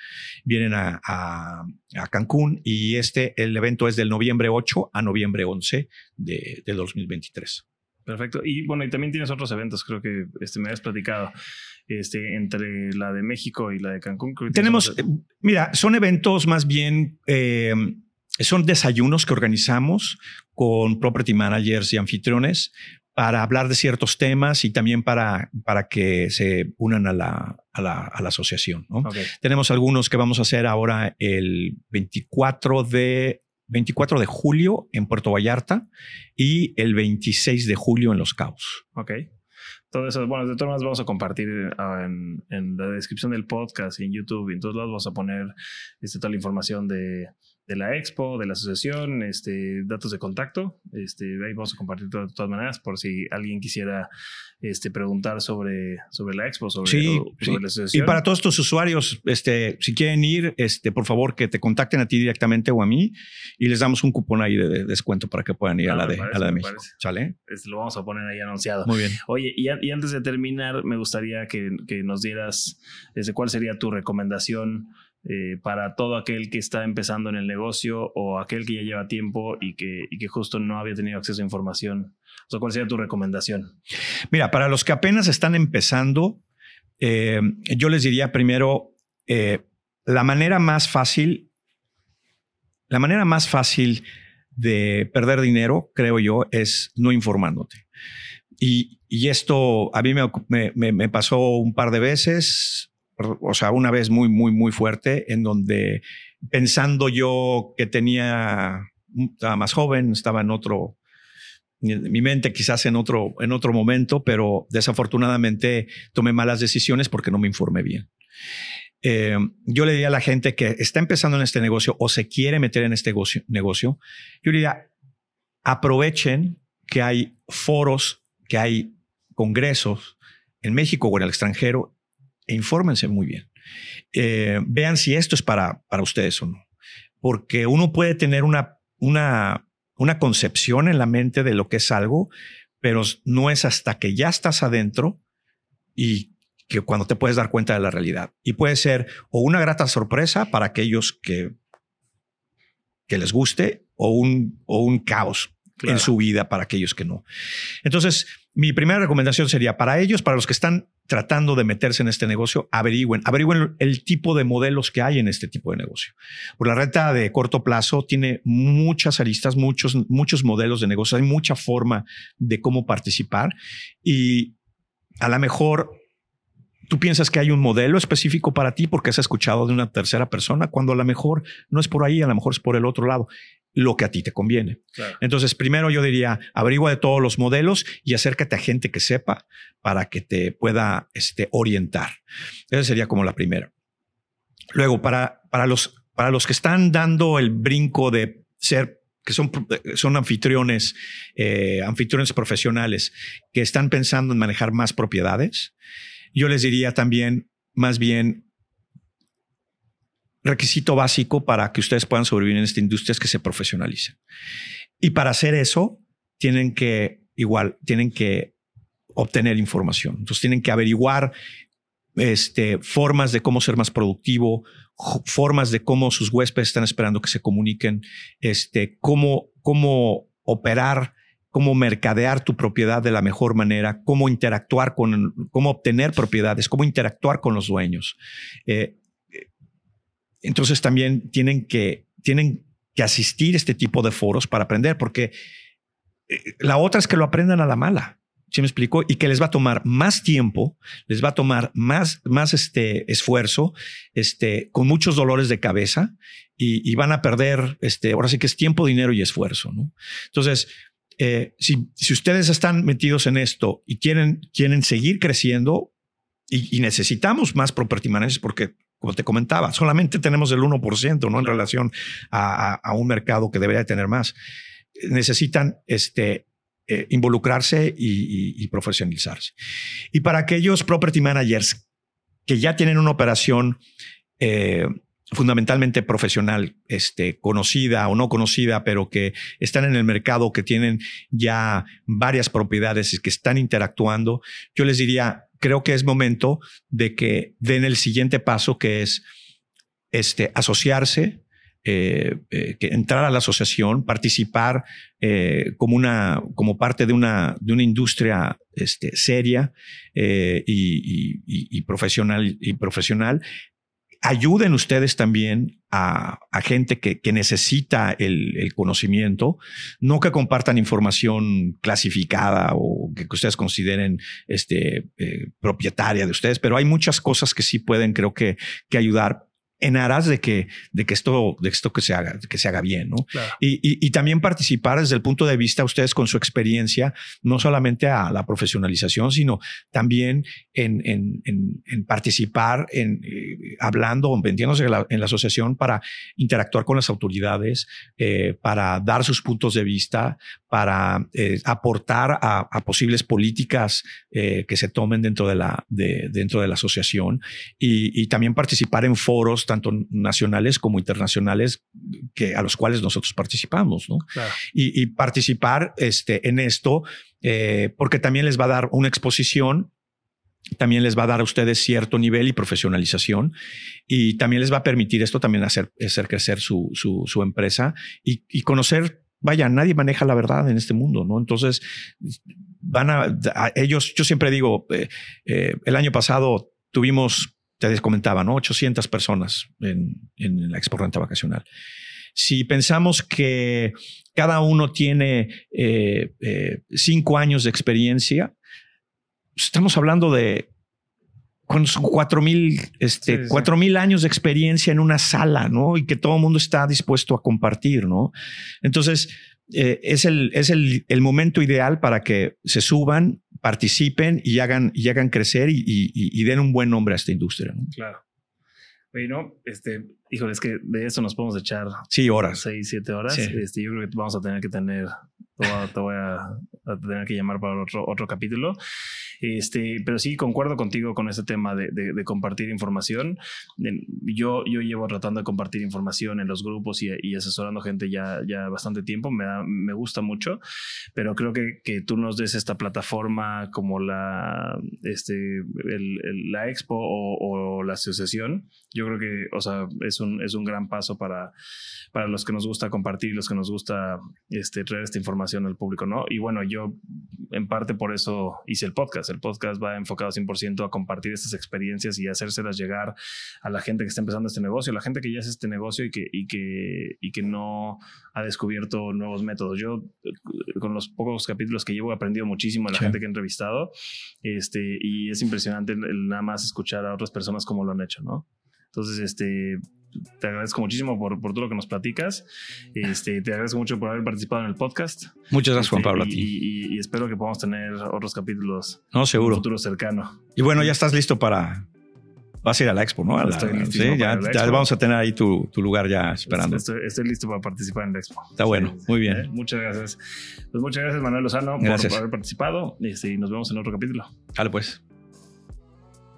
vienen a, Cancún. Y este, el evento es del noviembre 8 a noviembre 11 de, de 2023. Perfecto. Y bueno, y también tienes otros eventos, creo que este, me habías platicado, este, entre la de México y la de Cancún. Tenemos, eh, mira, son eventos más bien, eh, son desayunos que organizamos con property managers y anfitriones para hablar de ciertos temas y también para, para que se unan a la, a la, a la asociación. ¿no? Tenemos algunos que vamos a hacer ahora el 24 de 24 de julio en Puerto Vallarta y el 26 de julio en Los Cabos. Ok. Todo eso, bueno, de todas maneras vamos a compartir ah, en, en, la descripción del podcast y en YouTube y en todos lados vamos a poner este, toda la información de, de la expo, de la asociación, este, datos de contacto. Este, ahí vamos a compartir de todas maneras por si alguien quisiera este, preguntar sobre, sobre la expo, sobre, la asociación. Y para todos tus usuarios, este, si quieren ir, este, por favor que te contacten a ti directamente o a mí y les damos un cupón ahí de, descuento para que puedan ir a, la ah, de, a la de México. ¿Sale? Este, lo vamos a poner ahí anunciado. Muy bien. Oye, y, y antes de terminar, me gustaría que, que nos dieras desde cuál sería tu recomendación eh, para todo aquel que está empezando en el negocio o aquel que ya lleva tiempo y que, justo no había tenido acceso a información? O sea, ¿cuál sería tu recomendación? Mira, para los que apenas están empezando, eh, yo les diría primero, eh, la manera más fácil, la manera más fácil de perder dinero, creo yo, es no informándote. Y, esto a mí me, pasó un par de veces o sea, una vez muy, muy, muy fuerte, en donde pensando yo que tenía, estaba más joven, estaba en otro, mi mente quizás en otro, en otro momento, pero desafortunadamente tomé malas decisiones porque no me informé bien. Eh, yo le diría a la gente que está empezando en este negocio o se quiere meter en este negocio, negocio yo le diría, aprovechen que hay foros, que hay congresos en México o en el extranjero infórmense muy bien. Eh, vean si esto es para, para ustedes o no. Porque uno puede tener una, una, una concepción en la mente de lo que es algo, pero no es hasta que ya estás adentro y que cuando te puedes dar cuenta de la realidad. Y puede ser o una grata sorpresa para aquellos que, que les guste o un, o un caos en su vida para aquellos que no. Entonces, mi primera recomendación sería para ellos, para los que están tratando de meterse en este negocio, averigüen, averigüen el tipo de modelos que hay en este tipo de negocio. Por la renta de corto plazo tiene muchas aristas, muchos, muchos modelos de negocio, hay mucha forma de cómo participar y a lo mejor tú piensas que hay un modelo específico para ti porque has escuchado de una tercera persona, cuando a lo mejor no es por ahí, a lo mejor es por el otro lado lo que a ti te conviene. Entonces, primero yo diría, averigua de todos los modelos y acércate a gente que sepa para que te pueda este, orientar. Esa sería como la primera. Luego, para, para, los, para los que están dando el brinco de ser que son, son anfitriones, eh, anfitriones profesionales que están pensando en manejar más propiedades, yo les diría también, más bien, requisito básico para que ustedes puedan sobrevivir en esta industria es que se profesionalicen. Y para hacer eso, tienen que, igual, tienen que obtener información. Entonces tienen que averiguar este, formas de cómo ser más productivo, formas de cómo sus huéspedes están esperando que se comuniquen, este, cómo, cómo operar, cómo mercadear tu propiedad de la mejor manera, cómo interactuar con, cómo obtener propiedades, cómo interactuar con los dueños. Eh, entonces también tienen que, tienen que asistir a este tipo de foros para aprender, porque eh, la otra es que lo aprendan a la mala. ¿Sí me explico? Y que les va a tomar más tiempo, les va a tomar más, más este esfuerzo, este, con muchos dolores de cabeza y, van a perder, este, ahora sí que es tiempo, dinero y esfuerzo, ¿no? Entonces, eh, si, si ustedes están metidos en esto y quieren, quieren seguir creciendo y, necesitamos más property managers porque como te comentaba, solamente tenemos el 1%, ¿no? En relación a, un mercado que debería tener más. Necesitan este, eh, involucrarse y, profesionalizarse. Y para aquellos property managers que ya tienen una operación eh, fundamentalmente profesional, este, conocida o no conocida, pero que están en el mercado, que tienen ya varias propiedades y que están interactuando, yo les diría, creo que es momento de que den el siguiente paso, que es este, asociarse, eh, eh, entrar a la asociación, participar eh, como, una, como parte de una, de una industria este, seria y, profesional, y profesional ayuden ustedes también a, gente que, necesita el, conocimiento, no que compartan información clasificada o que, ustedes consideren este, eh, propietaria de ustedes, pero hay muchas cosas que sí pueden, creo que, que ayudar en aras de que, de que esto, de esto que se haga, que se haga bien, ¿no? Y, y, también participar desde el punto de vista ustedes con su experiencia, no solamente a la profesionalización, sino también en, en, en, participar en eh, hablando o metiéndose en la, en la, asociación para interactuar con las autoridades, eh, para dar sus puntos de vista, para eh, aportar a, a, posibles políticas que se tomen dentro de la, de, dentro de la asociación y, y también participar en foros tanto nacionales como internacionales que, a los cuales nosotros participamos. ¿no? Y, participar este, en esto, eh, porque también les va a dar una exposición también les va a dar a ustedes cierto nivel y profesionalización y también les va a permitir esto también hacer, hacer crecer su, su, empresa y, conocer, vaya, nadie maneja la verdad en este mundo, ¿no? Entonces, van a, ellos, yo siempre digo, eh, eh, el año pasado tuvimos te les comentaba, ¿no? 800 personas en, la Expo Renta Vacacional. Si pensamos que cada uno tiene eh, eh, cinco años de experiencia, pues, estamos hablando de cuatro mil, este, cuatro mil años de experiencia en una sala, ¿no? Y que todo el mundo está dispuesto a compartir, ¿no? Entonces, eh, es, el, es el, el, momento ideal para que se suban, participen y hagan, y hagan crecer y, den un buen nombre a esta industria. Claro. Bueno, este, híjole, es que de eso nos podemos echar. Sí, horas. Seis, siete horas. Este, yo creo que vamos a tener que tener, te voy a, a, tener que llamar para otro, otro capítulo. Este, pero sí, concuerdo contigo con ese tema de, de, compartir información. Yo, yo llevo tratando de compartir información en los grupos y, y, asesorando gente ya, ya bastante tiempo. Me, da, me gusta mucho, pero creo que, que tú nos des esta plataforma como la, este, el, la expo o, o, la asociación. Yo creo que, o sea, es un, es un gran paso para, para los que nos gusta compartir, los que nos gusta este, traer esta información al público, ¿no? Y bueno, yo en parte por eso hice el podcast. El podcast va enfocado 100% a compartir estas experiencias y hacérselas llegar a la gente que está empezando este negocio, a la gente que ya hace este negocio y que, y que, y que no ha descubierto nuevos métodos. Yo con los pocos capítulos que llevo he aprendido muchísimo a la gente que he entrevistado este, y es impresionante el, nada más escuchar a otras personas cómo lo han hecho, ¿no? Entonces, este, te agradezco muchísimo por, por, todo lo que nos platicas. Este, te agradezco mucho por haber participado en el podcast. Muchas gracias, Juan este, Pablo. Y, a ti. Y, espero que podamos tener otros capítulos. No, seguro. En un futuro cercano. Y bueno, ya estás listo para. Vas a ir a la expo, ¿no? sí, ya, ya vamos a tener ahí tu, tu lugar ya esperando. Estoy, listo para participar en la expo. Está bueno, muy bien. ¿Eh? Muchas gracias. Pues muchas gracias, Manuel Lozano, por, haber participado. Este, y nos vemos en otro capítulo. Dale, pues.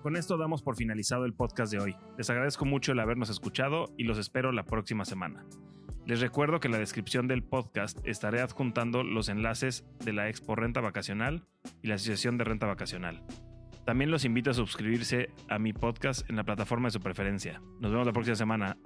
Con esto damos por finalizado el podcast de hoy. Les agradezco mucho el habernos escuchado y los espero la próxima semana. Les recuerdo que en la descripción del podcast estaré adjuntando los enlaces de la Expo Renta Vacacional y la Asociación de Renta Vacacional. También los invito a suscribirse a mi podcast en la plataforma de su preferencia. Nos vemos la próxima semana.